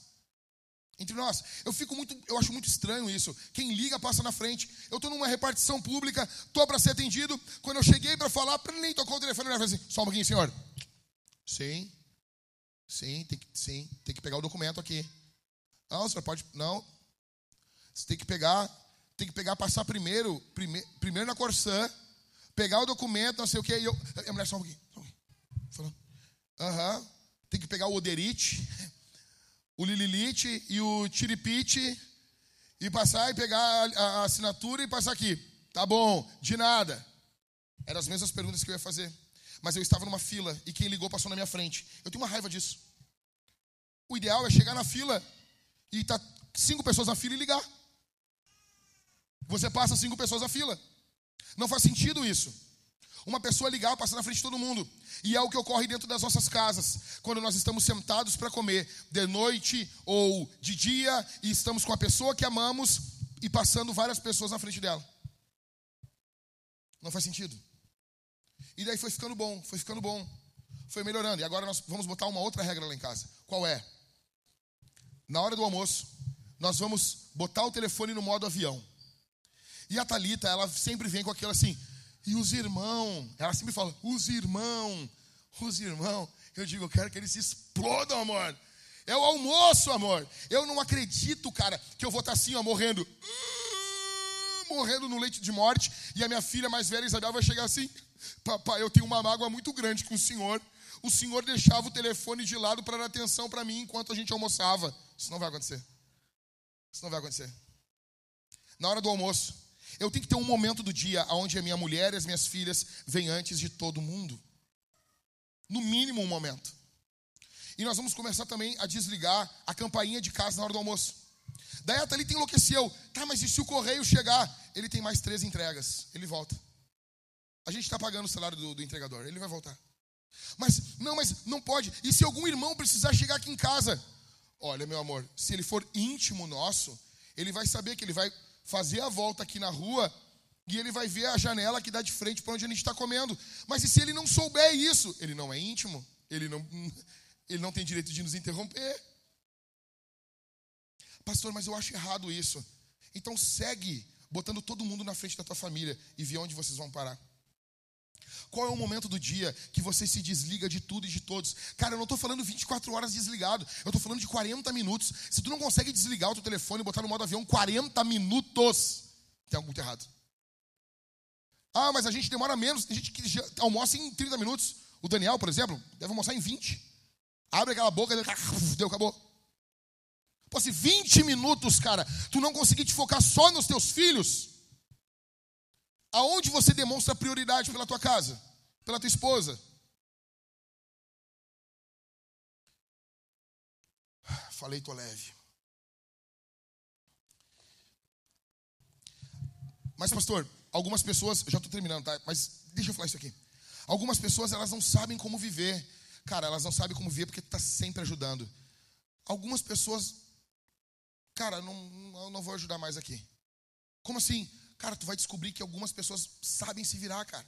Entre nós. Eu fico muito, eu acho muito estranho isso. Quem liga passa na frente. Eu estou numa repartição pública, estou para ser atendido. Quando eu cheguei para falar, nem tocar o telefone, ele falou assim: só um pouquinho, senhor. Sim, sim, tem que, sim, tem que pegar o documento aqui. Não, senhor pode, não. Você tem que pegar tem que pegar, passar primeiro, prime, primeiro na Corsã, pegar o documento, não sei o que, e eu. A mulher só um pouquinho. Falando. Aham. Tem que pegar o Oderite, o Lililite e o Tiripite e passar e pegar a, a, assinatura e passar aqui. Tá bom, de nada. Eram as mesmas perguntas que eu ia fazer. Mas eu estava numa fila e quem ligou passou na minha frente. Eu tenho uma raiva disso. O ideal é chegar na fila e tá cinco pessoas na fila e ligar. Você passa cinco pessoas na fila. Não faz sentido isso. Uma pessoa ligar passa na frente de todo mundo. E é o que ocorre dentro das nossas casas. Quando nós estamos sentados para comer, de noite ou de dia, e estamos com a pessoa que amamos e passando várias pessoas na frente dela. Não faz sentido. E daí foi ficando bom, foi ficando bom. Foi melhorando. E agora nós vamos botar uma outra regra lá em casa. Qual é? Na hora do almoço, nós vamos botar o telefone no modo avião. E a Talita, ela sempre vem com aquilo assim, e os irmãos, ela sempre fala, os irmãos, os irmãos. Eu digo, eu quero que eles explodam, amor. É o almoço, amor. Eu não acredito, cara, que eu vou estar assim, ó, morrendo. Uh, morrendo no leite de morte. E a minha filha mais velha, Isabel, vai chegar assim: Papai, eu tenho uma mágoa muito grande com o senhor. O senhor deixava o telefone de lado para dar atenção para mim enquanto a gente almoçava. Isso não vai acontecer. Isso não vai acontecer. Na hora do almoço, eu tenho que ter um momento do dia onde a minha mulher e as minhas filhas vêm antes de todo mundo. No mínimo um momento. E nós vamos começar também a desligar a campainha de casa na hora do almoço. Daí a Thalita enlouqueceu. Tá, mas e se o correio chegar? Ele tem mais três entregas. Ele volta. A gente está pagando o salário do, do entregador. Ele vai voltar. Mas, não, mas não pode. E se algum irmão precisar chegar aqui em casa? Olha, meu amor, se ele for íntimo nosso, ele vai saber que ele vai fazer a volta aqui na rua e ele vai ver a janela que dá de frente para onde a gente está comendo. Mas e se ele não souber isso? Ele não é íntimo, ele não, <laughs> ele não tem direito de nos interromper. Pastor, mas eu acho errado isso. Então segue botando todo mundo na frente da tua família e vê onde vocês vão parar. Qual é o momento do dia que você se desliga de tudo e de todos? Cara, eu não estou falando 24 horas desligado, eu estou falando de 40 minutos. Se tu não consegue desligar o teu telefone e botar no modo avião 40 minutos, tem algo muito errado. Ah, mas a gente demora menos, tem gente que almoça em 30 minutos. O Daniel, por exemplo, deve almoçar em 20. Abre aquela boca, deu, acabou. Pô, se 20 minutos, cara, tu não conseguir te focar só nos teus filhos, aonde você demonstra prioridade pela tua casa, pela tua esposa? Falei, tô leve. Mas, pastor, algumas pessoas, já estou terminando, tá? Mas deixa eu falar isso aqui. Algumas pessoas, elas não sabem como viver. Cara, elas não sabem como viver porque tu está sempre ajudando. Algumas pessoas Cara, não, não, não vou ajudar mais aqui. Como assim? Cara, tu vai descobrir que algumas pessoas sabem se virar, cara.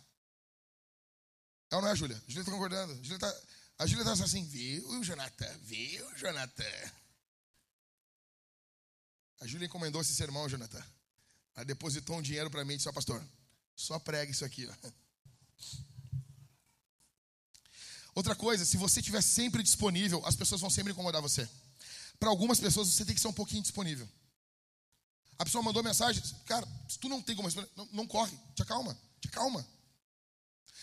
É ou não é, Júlia? A Júlia está concordando. A Júlia está a Júlia tá assim, viu, Jonathan? Viu, Jonathan? A Júlia encomendou esse sermão, Jonathan. Ela depositou um dinheiro para mim e disse, ó, pastor, só prega isso aqui, ó. Outra coisa, se você estiver sempre disponível, as pessoas vão sempre incomodar você para algumas pessoas você tem que ser um pouquinho disponível. A pessoa mandou mensagem, cara, se tu não tem como responder, não, não corre, te acalma, te acalma.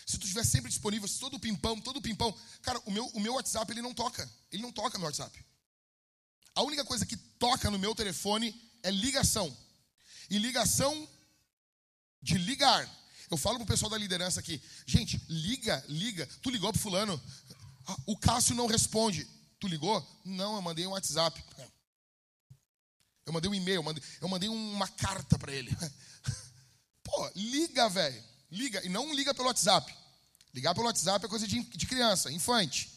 Se tu estiver sempre disponível, se todo pimpão, todo pimpão, cara, o meu, o meu WhatsApp ele não toca, ele não toca no WhatsApp. A única coisa que toca no meu telefone é ligação. E ligação de ligar. Eu falo pro pessoal da liderança aqui, gente, liga, liga. Tu ligou pro fulano, ah, o Cássio não responde. Tu ligou? Não, eu mandei um WhatsApp. Eu mandei um e-mail, eu mandei, uma carta para ele. <laughs> Pô, liga, velho. Liga. E não liga pelo WhatsApp. Ligar pelo WhatsApp é coisa de, de criança, infante.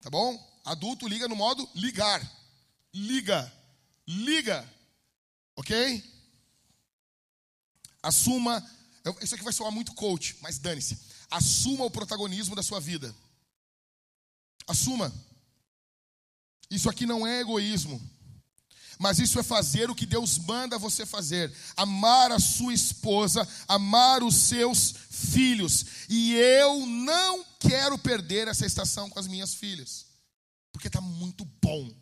Tá bom? Adulto liga no modo ligar. Liga. Liga. Ok? Assuma. Isso aqui vai soar muito coach, mas dane-se. Assuma o protagonismo da sua vida. Assuma. Isso aqui não é egoísmo. Mas isso é fazer o que Deus manda você fazer: amar a sua esposa, amar os seus filhos. E eu não quero perder essa estação com as minhas filhas, porque está muito bom,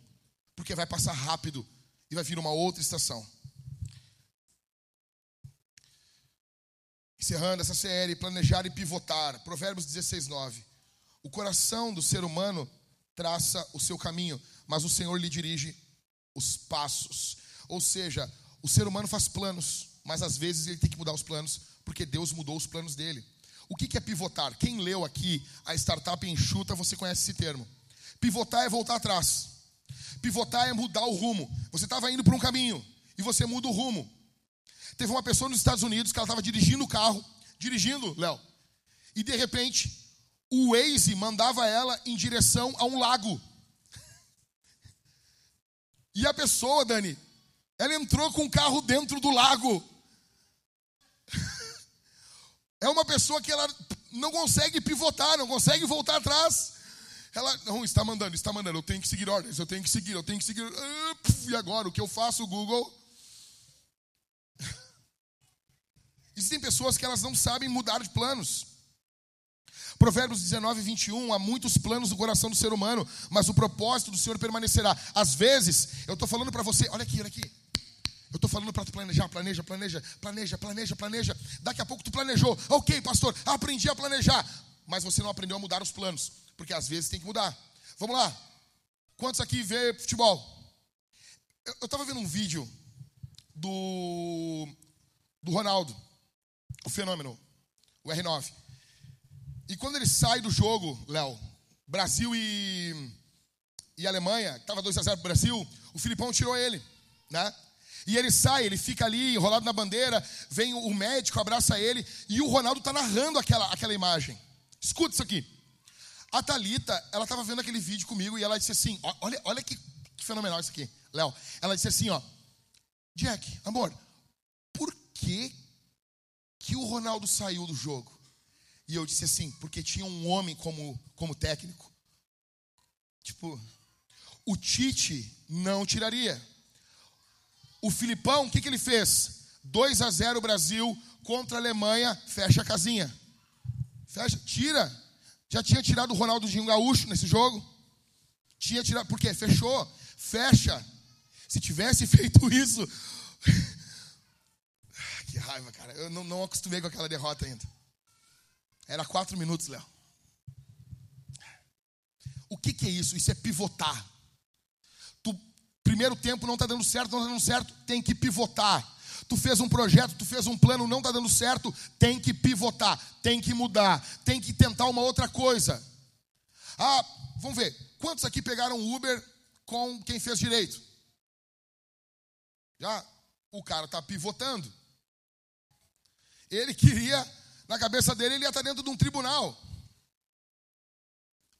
porque vai passar rápido e vai vir uma outra estação. Encerrando essa série, planejar e pivotar. Provérbios 16, 9. O coração do ser humano traça o seu caminho, mas o Senhor lhe dirige os passos. Ou seja, o ser humano faz planos, mas às vezes ele tem que mudar os planos, porque Deus mudou os planos dele. O que é pivotar? Quem leu aqui a startup enxuta, você conhece esse termo. Pivotar é voltar atrás. Pivotar é mudar o rumo. Você estava indo para um caminho e você muda o rumo. Teve uma pessoa nos Estados Unidos que ela estava dirigindo o carro, dirigindo, Léo, e de repente o Waze mandava ela em direção a um lago. E a pessoa, Dani, ela entrou com o carro dentro do lago. <laughs> É uma pessoa que ela não consegue pivotar, não consegue voltar atrás. Ela não está mandando, está mandando. Eu tenho que seguir ordens, eu tenho que seguir, eu tenho que seguir. E agora o que eu faço, Google? <laughs> Existem pessoas que elas não sabem mudar de planos. Provérbios 19, 21, há muitos planos no coração do ser humano, mas o propósito do Senhor permanecerá. Às vezes, eu estou falando para você, olha aqui, olha aqui. Eu estou falando para tu planejar, planeja, planeja, planeja, planeja, planeja. Daqui a pouco tu planejou. Ok, pastor, aprendi a planejar. Mas você não aprendeu a mudar os planos. Porque às vezes tem que mudar. Vamos lá. Quantos aqui vê futebol? Eu estava vendo um vídeo do, do Ronaldo, o fenômeno, o R9. E quando ele sai do jogo, Léo, Brasil e, e Alemanha, estava 2 a 0 para o Brasil, o Filipão tirou ele, né? E ele sai, ele fica ali enrolado na bandeira, vem o médico, abraça ele, e o Ronaldo está narrando aquela, aquela imagem. Escuta isso aqui. A Thalita, ela estava vendo aquele vídeo comigo e ela disse assim: olha, olha que, que fenomenal isso aqui, Léo. Ela disse assim: ó, Jack, amor, por que que o Ronaldo saiu do jogo? E eu disse assim, porque tinha um homem como, como técnico. Tipo, o Tite não tiraria. O Filipão, o que, que ele fez? 2 a 0 Brasil contra a Alemanha, fecha a casinha. Fecha, tira. Já tinha tirado o Ronaldo Dinho Gaúcho nesse jogo. Tinha tirado, por quê? Fechou, fecha. Se tivesse <laughs> feito isso. <laughs> que raiva, cara. Eu não, não acostumei com aquela derrota ainda. Era quatro minutos, Léo. O que, que é isso? Isso é pivotar. Tu, primeiro tempo não está dando certo, não está dando certo, tem que pivotar. Tu fez um projeto, tu fez um plano, não está dando certo, tem que pivotar, tem que mudar, tem que tentar uma outra coisa. Ah, vamos ver, quantos aqui pegaram Uber com quem fez direito? Já o cara está pivotando. Ele queria, na cabeça dele, ele ia estar dentro de um tribunal.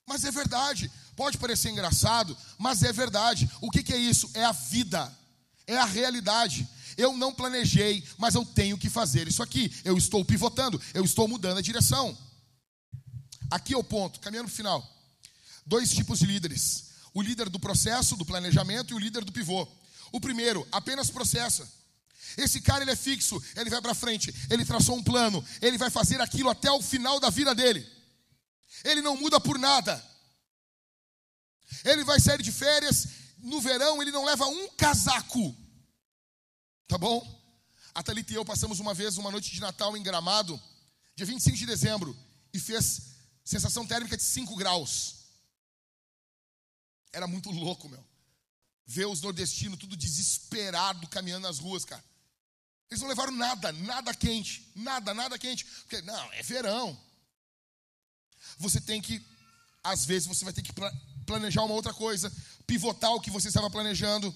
Mas é verdade. Pode parecer engraçado, mas é verdade. O que, que é isso? É a vida, é a realidade. Eu não planejei, mas eu tenho que fazer isso aqui. Eu estou pivotando, eu estou mudando a direção. Aqui é o ponto, caminhando para o final. Dois tipos de líderes: o líder do processo, do planejamento, e o líder do pivô. O primeiro, apenas processa. Esse cara ele é fixo, ele vai para frente, ele traçou um plano, ele vai fazer aquilo até o final da vida dele. Ele não muda por nada. Ele vai sair de férias, no verão ele não leva um casaco. Tá bom? A Thalita e eu passamos uma vez uma noite de Natal em Gramado, dia 25 de dezembro, e fez sensação térmica de 5 graus. Era muito louco, meu. Ver os nordestinos tudo desesperado caminhando nas ruas, cara. Eles não levaram nada, nada quente, nada, nada quente. Porque, não, é verão. Você tem que, às vezes, você vai ter que planejar uma outra coisa, pivotar o que você estava planejando.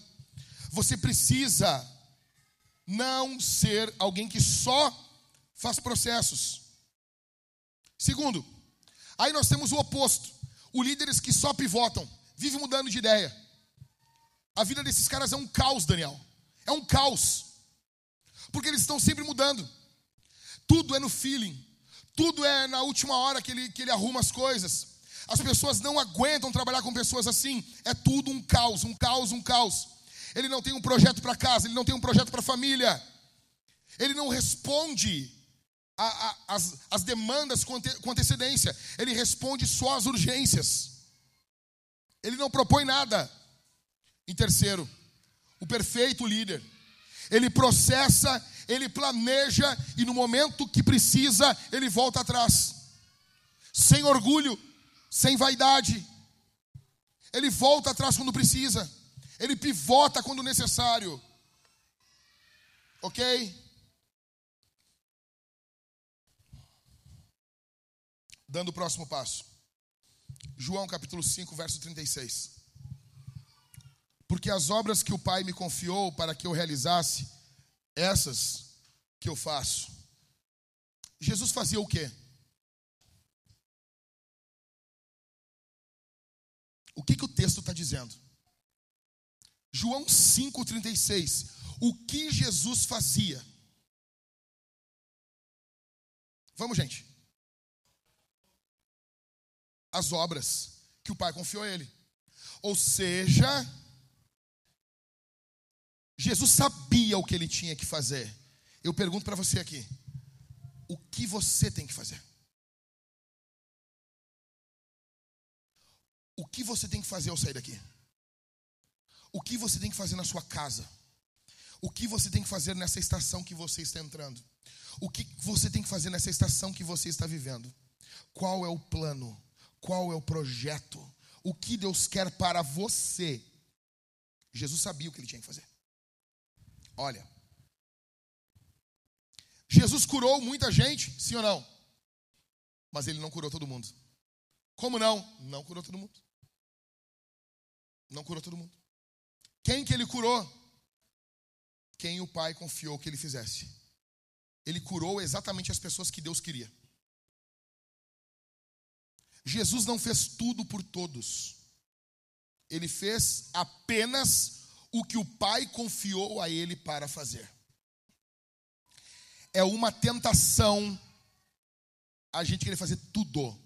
Você precisa não ser alguém que só faz processos. Segundo, aí nós temos o oposto: os líderes que só pivotam, vivem mudando de ideia. A vida desses caras é um caos, Daniel. É um caos. Porque eles estão sempre mudando. Tudo é no feeling. Tudo é na última hora que ele, que ele arruma as coisas. As pessoas não aguentam trabalhar com pessoas assim. É tudo um caos, um caos, um caos. Ele não tem um projeto para casa, ele não tem um projeto para a família. Ele não responde às demandas com, ante, com antecedência. Ele responde só às urgências. Ele não propõe nada. Em terceiro, o perfeito líder ele processa, ele planeja e no momento que precisa, ele volta atrás. Sem orgulho, sem vaidade. Ele volta atrás quando precisa. Ele pivota quando necessário. Ok? Dando o próximo passo. João capítulo 5, verso 36 porque as obras que o Pai me confiou para que eu realizasse, essas que eu faço. Jesus fazia o quê? O que, que o texto está dizendo? João 5,36. O que Jesus fazia? Vamos, gente. As obras que o Pai confiou a ele. Ou seja, Jesus sabia o que ele tinha que fazer. Eu pergunto para você aqui: o que você tem que fazer? O que você tem que fazer ao sair daqui? O que você tem que fazer na sua casa? O que você tem que fazer nessa estação que você está entrando? O que você tem que fazer nessa estação que você está vivendo? Qual é o plano? Qual é o projeto? O que Deus quer para você? Jesus sabia o que ele tinha que fazer. Olha, Jesus curou muita gente, sim ou não? Mas ele não curou todo mundo. Como não? Não curou todo mundo. Não curou todo mundo. Quem que ele curou? Quem o Pai confiou que ele fizesse. Ele curou exatamente as pessoas que Deus queria. Jesus não fez tudo por todos. Ele fez apenas o que o Pai confiou a ele para fazer. é uma tentação a gente querer fazer tudo.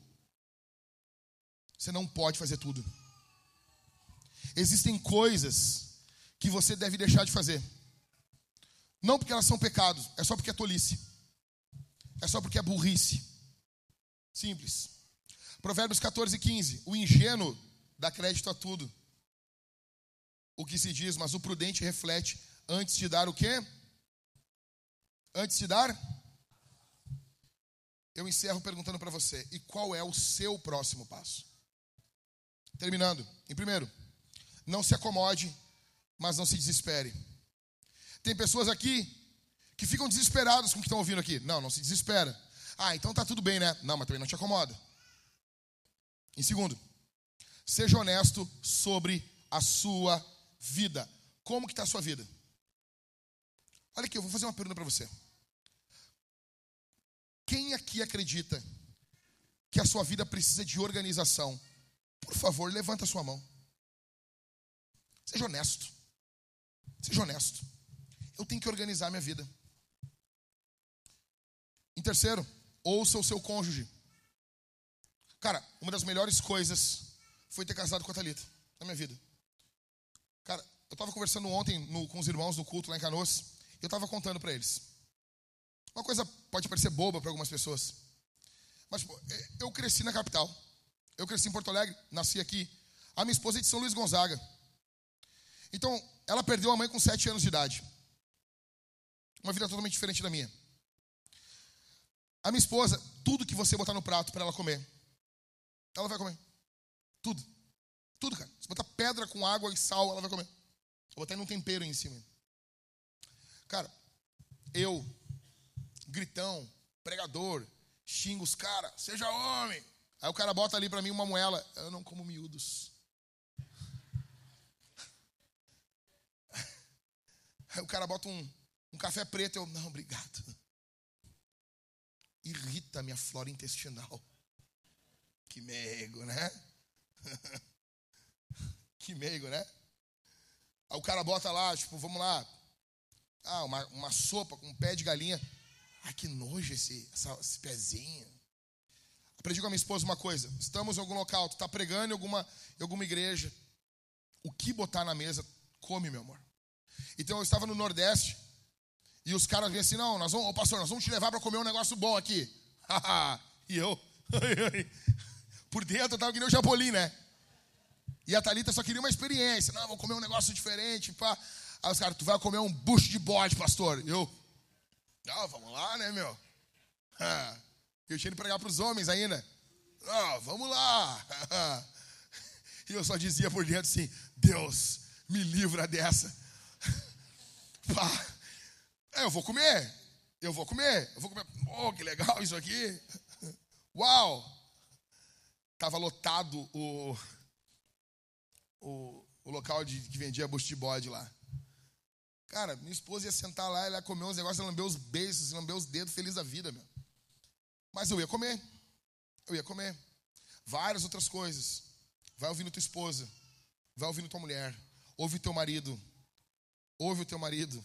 Você não pode fazer tudo. Existem coisas que você deve deixar de fazer. Não porque elas são pecados, é só porque é tolice. É só porque é burrice. Simples. Provérbios 14, 15. O ingênuo dá crédito a tudo. O que se diz, mas o prudente reflete antes de dar o quê? Antes de dar? Eu encerro perguntando para você: e qual é o seu próximo passo? Terminando. Em primeiro, não se acomode, mas não se desespere. Tem pessoas aqui que ficam desesperadas com o que estão ouvindo aqui. Não, não se desespera. Ah, então tá tudo bem, né? Não, mas também não te acomoda. Em segundo, seja honesto sobre a sua vida. Como que está a sua vida? Olha aqui, eu vou fazer uma pergunta para você. Quem aqui acredita que a sua vida precisa de organização? Por favor, levanta a sua mão. Seja honesto. Seja honesto. Eu tenho que organizar minha vida. Em terceiro, ouça o seu cônjuge. Cara, uma das melhores coisas foi ter casado com a Thalita na minha vida. Eu estava conversando ontem no, com os irmãos do culto lá em Canoas, e eu estava contando para eles. Uma coisa pode parecer boba para algumas pessoas, mas tipo, eu cresci na capital. Eu cresci em Porto Alegre, nasci aqui. A minha esposa é de São Luís Gonzaga. Então, ela perdeu a mãe com sete anos de idade. Uma vida totalmente diferente da minha. A minha esposa, tudo que você botar no prato para ela comer, ela vai comer. Tudo. Tudo, cara. Se botar pedra com água e sal, ela vai comer. Vou botar um tempero em cima. Cara, eu, gritão, pregador, xingo os caras, seja homem. Aí o cara bota ali para mim uma moela. Eu não como miúdos. Aí o cara bota um, um café preto. Eu, não, obrigado. Irrita a minha flora intestinal. Que meigo, né? <laughs> que meigo, né? Aí o cara bota lá, tipo, vamos lá. Ah, uma, uma sopa com um pé de galinha. Ai, que nojo esse, essa, esse pezinho. Aprendi com a minha esposa uma coisa. Estamos em algum local, tu está pregando em alguma, em alguma igreja. O que botar na mesa, come, meu amor. Então eu estava no Nordeste e os caras vêm assim, não, nós vamos, ô pastor, nós vamos te levar para comer um negócio bom aqui. <laughs> e eu, <laughs> por dentro eu estava que nem o Chapolin, né? E a Thalita só queria uma experiência. Não, vou comer um negócio diferente, pá. Aí os caras, tu vai comer um bucho de bode, pastor. E eu, ah, vamos lá, né, meu? <laughs> Eu tinha de pregar para os homens ainda. Ah, vamos lá. <laughs> E eu só dizia por dentro assim: Deus, me livra dessa. <laughs> Pá. É, eu vou comer. Eu vou comer. Eu vou comer. Oh, que legal isso aqui. Uau! Tava lotado o, o, o local de, que vendia bode lá. Cara, minha esposa ia sentar lá, ela ia comer uns negócios, lamber os beijos, lamber os dedos, feliz da vida, meu. Mas eu ia comer. Eu ia comer. Várias outras coisas. Vai ouvindo tua esposa. Vai ouvindo tua mulher. Ouve teu marido. Ouve o teu marido.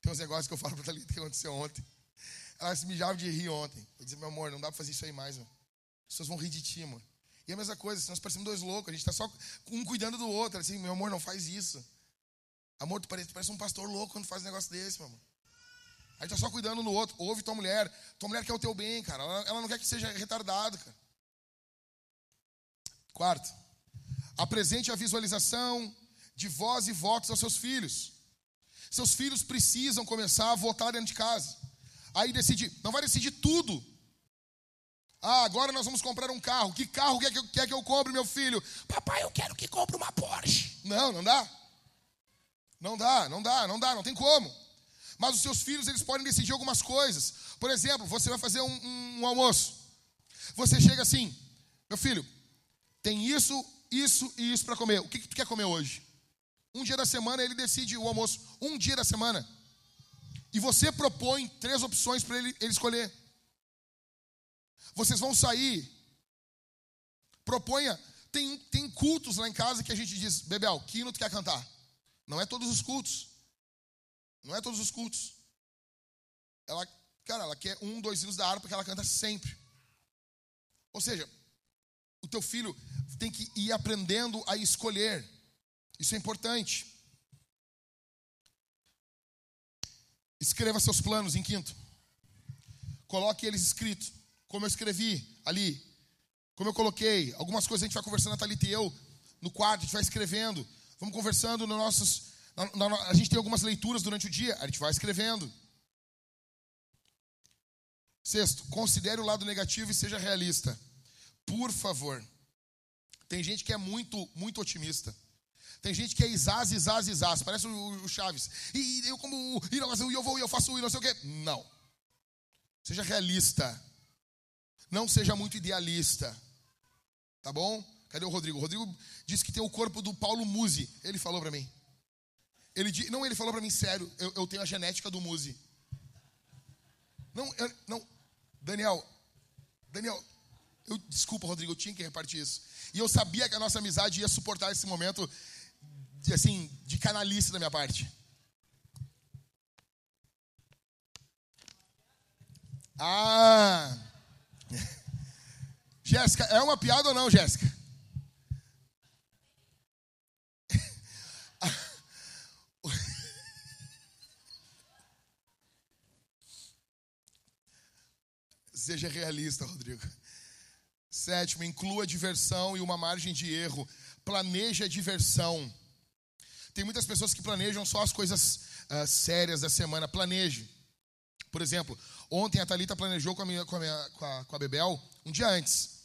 Tem uns negócios que eu falo pra Thalita que aconteceu ontem. Ela se mijava de rir ontem. Eu disse, meu amor, não dá pra fazer isso aí mais, mano. As pessoas vão rir de ti, mano. E a mesma coisa, nós parecemos dois loucos, a gente tá só um cuidando do outro. Assim, meu amor, não faz isso. Amor, tu parece, tu parece um pastor louco quando faz um negócio desse, meu amor. A gente tá só cuidando no outro. Ouve tua mulher. Tua mulher quer o teu bem, cara. Ela, ela não quer que seja retardado, cara. Quarto, apresente a visualização de voz e votos aos seus filhos. Seus filhos precisam começar a votar dentro de casa. Aí decidir, não vai decidir tudo. Ah, agora nós vamos comprar um carro. Que carro quer que eu, quer que eu compre, meu filho? Papai, eu quero que compre uma Porsche. Não, não dá. Não dá, não dá, não dá, não tem como. Mas os seus filhos, eles podem decidir algumas coisas. Por exemplo, você vai fazer um, um, um almoço. Você chega assim, meu filho, tem isso, isso e isso para comer. O que, que tu quer comer hoje? Um dia da semana ele decide o almoço. Um dia da semana. E você propõe três opções para ele, ele escolher. Vocês vão sair. Proponha. Tem, tem cultos lá em casa que a gente diz, Bebel, que hino tu quer cantar? Não é todos os cultos. Não é todos os cultos. Ela, Cara, ela quer um, dois hinos da harpa que ela canta sempre. Ou seja, o teu filho tem que ir aprendendo a escolher. Isso é importante. Escreva seus planos em quinto. Coloque eles escritos. Como eu escrevi ali. Como eu coloquei. Algumas coisas a gente vai conversando, a Thalita e eu, no quarto, a gente vai escrevendo. Vamos conversando nos nossos. Na, na, a gente tem algumas leituras durante o dia, a gente vai escrevendo. Sexto, considere o lado negativo e seja realista. Por favor. Tem gente que é muito, muito otimista. Tem gente que é isaz, isaz, isaz. Parece o, Chaves. E, eu como e eu vou e eu faço e não sei o quê. Não. Seja realista. Não seja muito idealista. Tá bom? Cadê o Rodrigo? O Rodrigo disse que tem o corpo do Paulo Musi. Ele falou para mim. Ele não, ele falou para mim sério. Eu, eu, tenho a genética do Musi. Não, eu, não, Daniel, Daniel, eu, desculpa, Rodrigo, eu tinha que repartir isso. E eu sabia que a nossa amizade ia suportar esse momento, de, assim, de canalice da minha parte. Ah! <laughs> Jéssica, é uma piada ou não, Jéssica? <laughs> Seja realista, Rodrigo. Sétimo, inclua diversão e uma margem de erro. Planeje a diversão. Tem muitas pessoas que planejam só as coisas uh, sérias da semana. Planeje. Por exemplo, ontem a Thalita planejou com a, minha, com, a minha, com, a, com a Bebel um dia antes.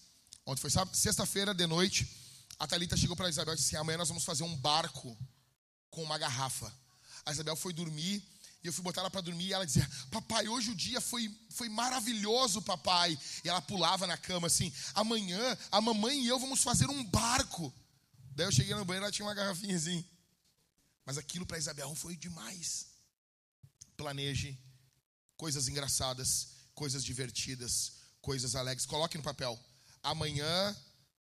Ontem foi sexta-feira de noite. A Thalita chegou para a Isabel e disse assim: amanhã nós vamos fazer um barco com uma garrafa. A Isabel foi dormir e eu fui botar ela para dormir e ela dizia: Papai, hoje o dia foi, foi maravilhoso, papai. E ela pulava na cama assim: Amanhã a mamãe e eu vamos fazer um barco. Daí eu cheguei no banheiro e ela tinha uma garrafinha assim. Mas aquilo para Isabel foi demais. Planeje coisas engraçadas, coisas divertidas, coisas alegres. Coloque no papel. Amanhã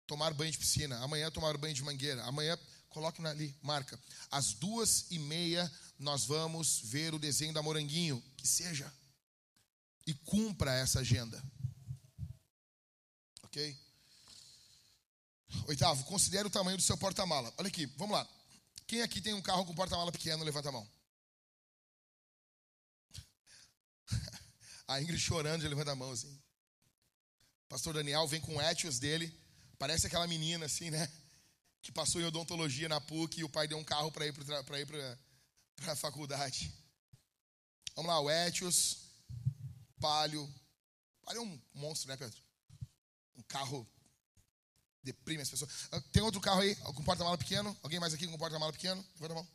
tomar banho de piscina. Amanhã tomar banho de mangueira. Amanhã coloque ali, marca. Às duas e meia nós vamos ver o desenho da Moranguinho, que seja. E cumpra essa agenda. Ok? Oitavo, considere o tamanho do seu porta-mala. Olha aqui, vamos lá. Quem aqui tem um carro com porta-mala pequeno, levanta a mão. <laughs> A Ingrid chorando, já levanta a mão assim. Pastor Daniel vem com o Etios dele. Parece aquela menina assim, né? Que passou em odontologia na PUC e o pai deu um carro para ir para ir para a faculdade. Vamos lá, o Etios, Palio. Palio é um monstro, né, Pedro? Um carro deprime as pessoas. Ah, tem outro carro aí com porta-mala pequeno? Alguém mais aqui com porta-mala pequeno? Levanta a mão.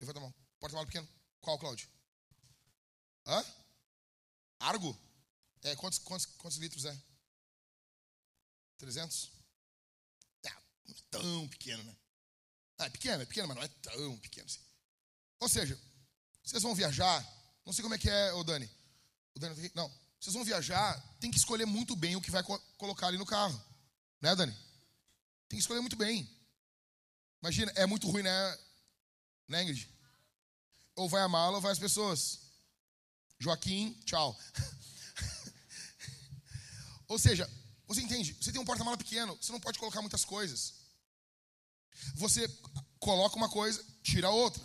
Levanta a mão. Porta-mala pequeno. Qual, Cláudio? Hã? Argo? É, quantos, quantos, quantos litros é? 300? Tá, tão pequeno, né? Ah, é pequeno, é pequeno, mas não é tão pequeno assim. Ou seja, vocês vão viajar, não sei como é que é, o Dani. O Dani não, vocês vão viajar, tem que escolher muito bem o que vai co colocar ali no carro. Né, Dani? Tem que escolher muito bem. Imagina, é muito ruim, né, né Ingrid? Ou vai a mala ou vai as pessoas. Joaquim, tchau. <laughs> ou seja, você entende? Você tem um porta-mala pequeno, você não pode colocar muitas coisas. Você coloca uma coisa, tira outra.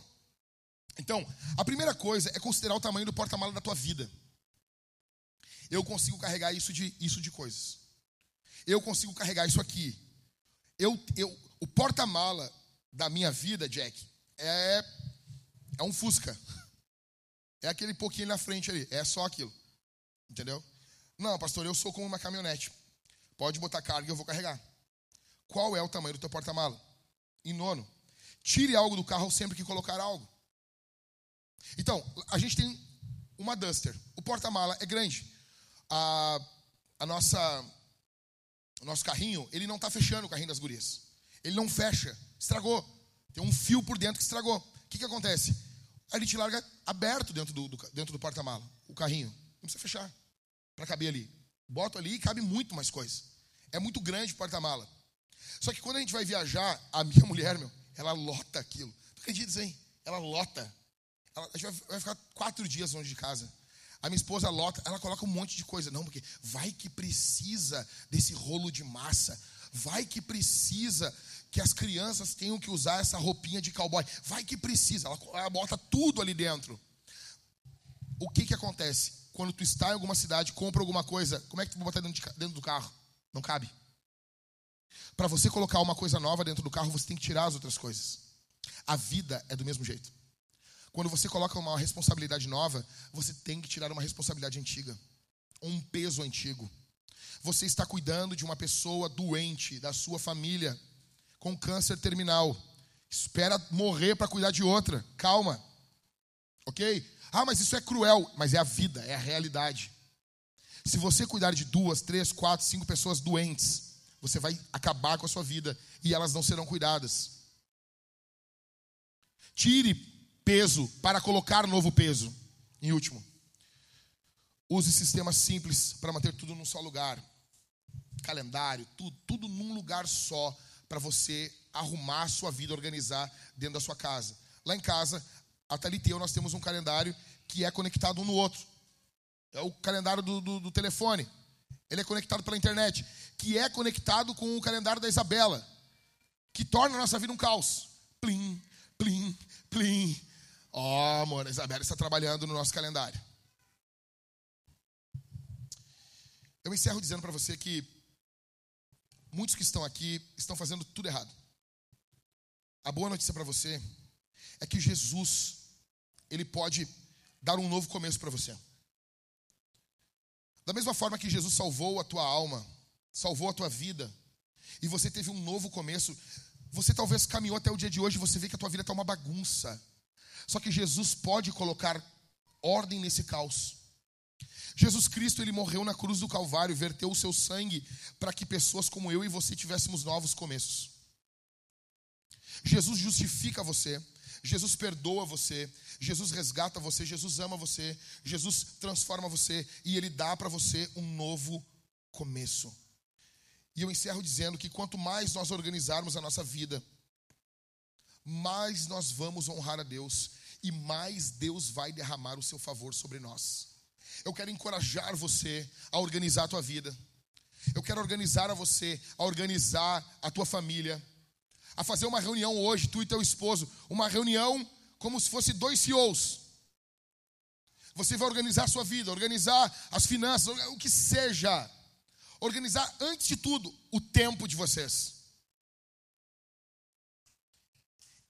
Então, a primeira coisa é considerar o tamanho do porta-mala da tua vida. Eu consigo carregar isso de, isso de coisas. Eu consigo carregar isso aqui. Eu, eu, o porta-mala da minha vida, Jack, é, é um Fusca. <laughs> É aquele pouquinho na frente ali. É só aquilo. Entendeu? Não, pastor, eu sou como uma caminhonete. Pode botar carga e eu vou carregar. Qual é o tamanho do teu porta-mala? Em nono, tire algo do carro sempre que colocar algo. Então, a gente tem uma Duster. O porta-mala é grande. A, a nossa, o nosso carrinho, ele não está fechando o carrinho das gurias. Ele não fecha. Estragou. Tem um fio por dentro que estragou. O que, que acontece? A gente larga aberto dentro do, do dentro do porta-mala, o carrinho. Não precisa fechar para caber ali. Boto ali e cabe muito mais coisa. É muito grande o porta-mala. Só que quando a gente vai viajar, a minha <laughs> mulher, meu, ela lota aquilo. Tu acredita, hein? Ela lota. Ela, a gente vai, vai, ficar quatro dias longe de casa. A minha esposa lota, ela coloca um monte de coisa. Não, porque vai que precisa desse rolo de massa. Vai que precisa que as crianças tenham que usar essa roupinha de cowboy. Vai que precisa. Ela, ela bota tudo ali dentro. O que que acontece? Quando tu está em alguma cidade, compra alguma coisa, como é que tu vai botar dentro, de, dentro do carro? Não cabe. Para você colocar uma coisa nova dentro do carro, você tem que tirar as outras coisas. A vida é do mesmo jeito. Quando você coloca uma responsabilidade nova, você tem que tirar uma responsabilidade antiga, um peso antigo. Você está cuidando de uma pessoa doente, da sua família, com câncer terminal. Espera morrer para cuidar de outra. Calma. Ok? Ah, mas isso é cruel. Mas é a vida, é a realidade. Se você cuidar de duas, três, quatro, cinco pessoas doentes, você vai acabar com a sua vida e elas não serão cuidadas. Tire peso para colocar novo peso. Em último, use sistemas simples para manter tudo num só lugar. Calendário, tudo, tudo num lugar só para você arrumar a sua vida, organizar dentro da sua casa. Lá em casa, a Thalita e eu, nós temos um calendário que é conectado um no outro. É o calendário do, do, do telefone. Ele é conectado pela internet. Que é conectado com o calendário da Isabela. Que torna a nossa vida um caos. Plim, plim, plim. Ó, oh, amor, a Isabela está trabalhando no nosso calendário. Eu encerro dizendo para você que muitos que estão aqui estão fazendo tudo errado. A boa notícia para você é que Jesus, ele pode dar um novo começo para você. Da mesma forma que Jesus salvou a tua alma, salvou a tua vida, e você teve um novo começo, você talvez caminhou até o dia de hoje e você vê que a tua vida está uma bagunça. Só que Jesus pode colocar ordem nesse caos. Jesus Cristo, ele morreu na cruz do Calvário, verteu o seu sangue para que pessoas como eu e você tivéssemos novos começos. Jesus justifica você, Jesus perdoa você, Jesus resgata você, Jesus ama você, Jesus transforma você e ele dá para você um novo começo. E eu encerro dizendo que quanto mais nós organizarmos a nossa vida, mais nós vamos honrar a Deus e mais Deus vai derramar o seu favor sobre nós. Eu quero encorajar você a organizar a tua vida. Eu quero organizar a você a organizar a tua família, a fazer uma reunião hoje, tu e teu esposo, uma reunião como se fosse dois CEOs. Você vai organizar a sua vida, organizar as finanças, o que seja. Organizar antes de tudo o tempo de vocês.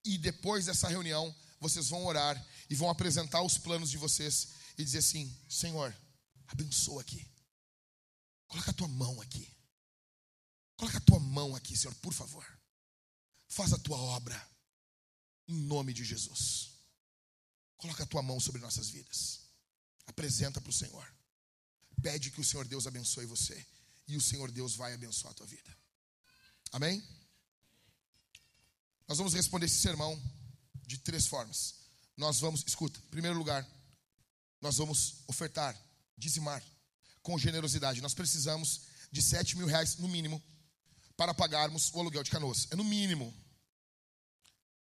E depois dessa reunião, vocês vão orar e vão apresentar os planos de vocês e dizer assim: Senhor, abençoa aqui. Coloca a tua mão aqui. Coloca a tua mão aqui, Senhor, por favor. Faz a tua obra. Em nome de Jesus. Coloca a tua mão sobre nossas vidas. Apresenta para o Senhor. Pede que o Senhor Deus abençoe você. E o Senhor Deus vai abençoar a tua vida. Amém? Nós vamos responder esse sermão de três formas. Nós vamos, escuta, em primeiro lugar, nós vamos ofertar, dizimar, com generosidade. Nós precisamos de sete mil reais no mínimo para pagarmos o aluguel de canoas. É no mínimo.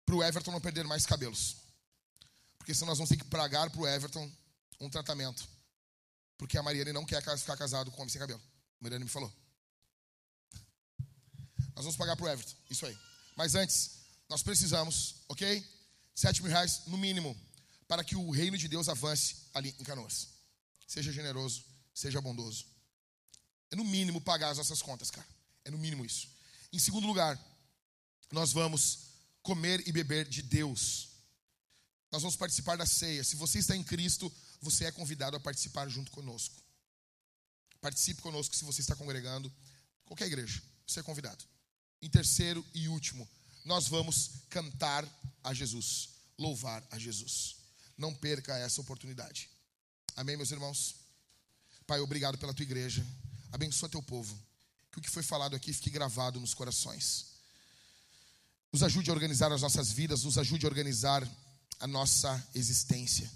Para o Everton não perder mais cabelos. Porque senão nós vamos ter que pagar para o Everton um tratamento. Porque a Mariane não quer ficar casado com homem sem cabelo. A Mariane me falou. Nós vamos pagar para o Everton. Isso aí. Mas antes, nós precisamos, ok? Sete mil reais no mínimo, para que o reino de Deus avance ali em Canoas. Seja generoso, seja bondoso. É no mínimo pagar as nossas contas, cara. É no mínimo isso. Em segundo lugar, nós vamos comer e beber de Deus. Nós vamos participar da ceia. Se você está em Cristo, você é convidado a participar junto conosco. Participe conosco se você está congregando, qualquer igreja, você é convidado. Em terceiro e último, nós vamos cantar a Jesus, louvar a Jesus. Não perca essa oportunidade. Amém, meus irmãos? Pai, obrigado pela tua igreja. Abençoa teu povo. Que o que foi falado aqui fique gravado nos corações. Nos ajude a organizar as nossas vidas, nos ajude a organizar a nossa existência.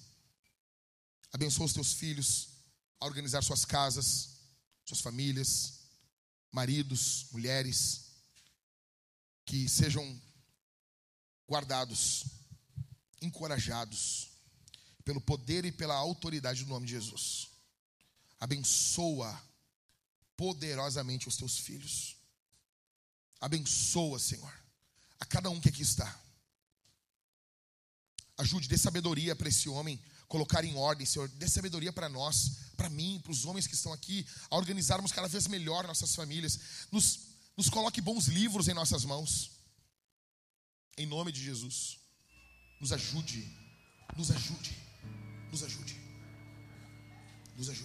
Abençoa os teus filhos a organizar suas casas, suas famílias, maridos, mulheres que sejam guardados, encorajados, pelo poder e pela autoridade do nome de Jesus. Abençoa poderosamente os teus filhos. Abençoa, Senhor, a cada um que aqui está. Ajude, dê sabedoria para esse homem colocar em ordem, Senhor. Dê sabedoria para nós, para mim, para os homens que estão aqui, a organizarmos cada vez melhor nossas famílias. Nos, nos coloque bons livros em nossas mãos. Em nome de Jesus. Nos ajude, nos ajude, nos ajude, nos ajude.